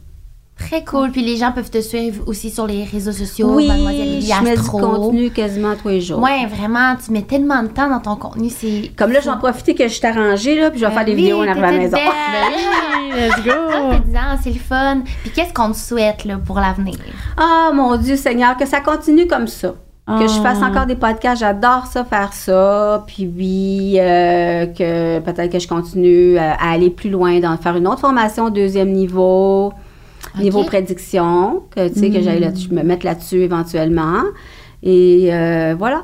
Très cool. Puis les gens peuvent te suivre aussi sur les réseaux sociaux. oui, Mademoiselle je mets du contenu quasiment tous les jours. Ouais, vraiment, tu mets tellement de temps dans ton contenu, c'est. Comme là, j'en profite que je suis arrangée, là, puis je vais faire des Ben oui, vidéos en arrivant à la maison. Ben oui, let's Ah, go! dedans, c'est le fun. Puis qu'est-ce qu'on te souhaite là, pour l'avenir? Ah, mon Dieu Seigneur, que ça continue comme ça. Que je fasse Ah. encore des podcasts, j'adore ça, faire ça. Puis oui, euh, que peut-être que je continue euh, à aller plus loin, dans faire une autre formation au deuxième niveau, niveau prédiction, que tu sais, que j'aille là- me mettre là-dessus éventuellement. Et euh, voilà,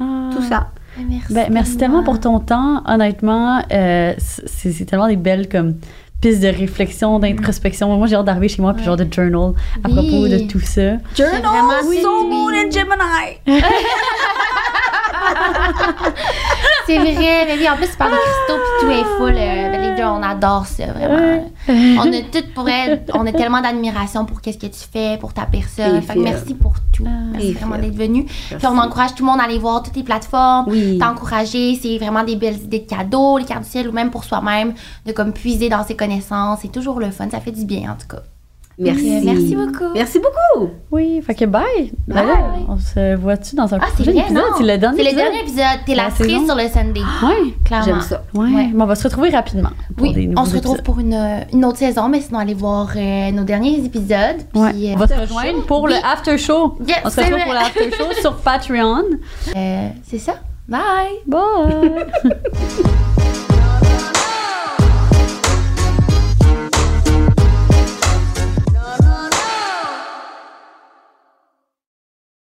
Ah. tout ça. Ah, Merci, Ben, merci tellement pour ton temps. Honnêtement, euh, c'est tellement des belles comme pistes de réflexion, d'introspection. Moi, j'ai hâte d'arriver chez moi puis genre de journal à Oui. propos de tout ça. Journal, vraiment Moon Moon and Gemini. C'est vrai, mais oui, en plus, tu parles de cristaux, puis tout est full. euh, ben, les deux, on adore ça, vraiment. On a tout pour elle, on a tellement d'admiration pour qu'est-ce que tu fais, pour ta personne. Fait que merci pour tout. Merci Et vraiment d'être venu. Puis on encourage tout le monde à aller voir toutes les plateformes, Oui. t'encourager. C'est vraiment des belles idées de cadeaux, les cartes du ciel, ou même pour soi-même, de comme puiser dans ses connaissances. C'est toujours le fun, ça fait du bien, en tout cas. Merci. Merci beaucoup. Merci beaucoup. Oui, fait que bye. Bye. on se voit-tu dans un Ah, c'est prochain épisode? non? C'est le dernier C'est le épisode? dernier épisode. T'es La la cerise saison. sur le Sunday. Ouais. Clairement. J'aime ça. Ouais. Ouais. Mais on va se retrouver rapidement. Pour Oui, on se retrouve épisodes. pour une, une autre saison, mais sinon, allez voir euh, nos derniers épisodes. Puis, Ouais. euh, On va se rejoindre pour le Oui. after show. Yes, on se retrouve vrai. pour le after show sur Patreon. euh, c'est ça. Bye! Bye.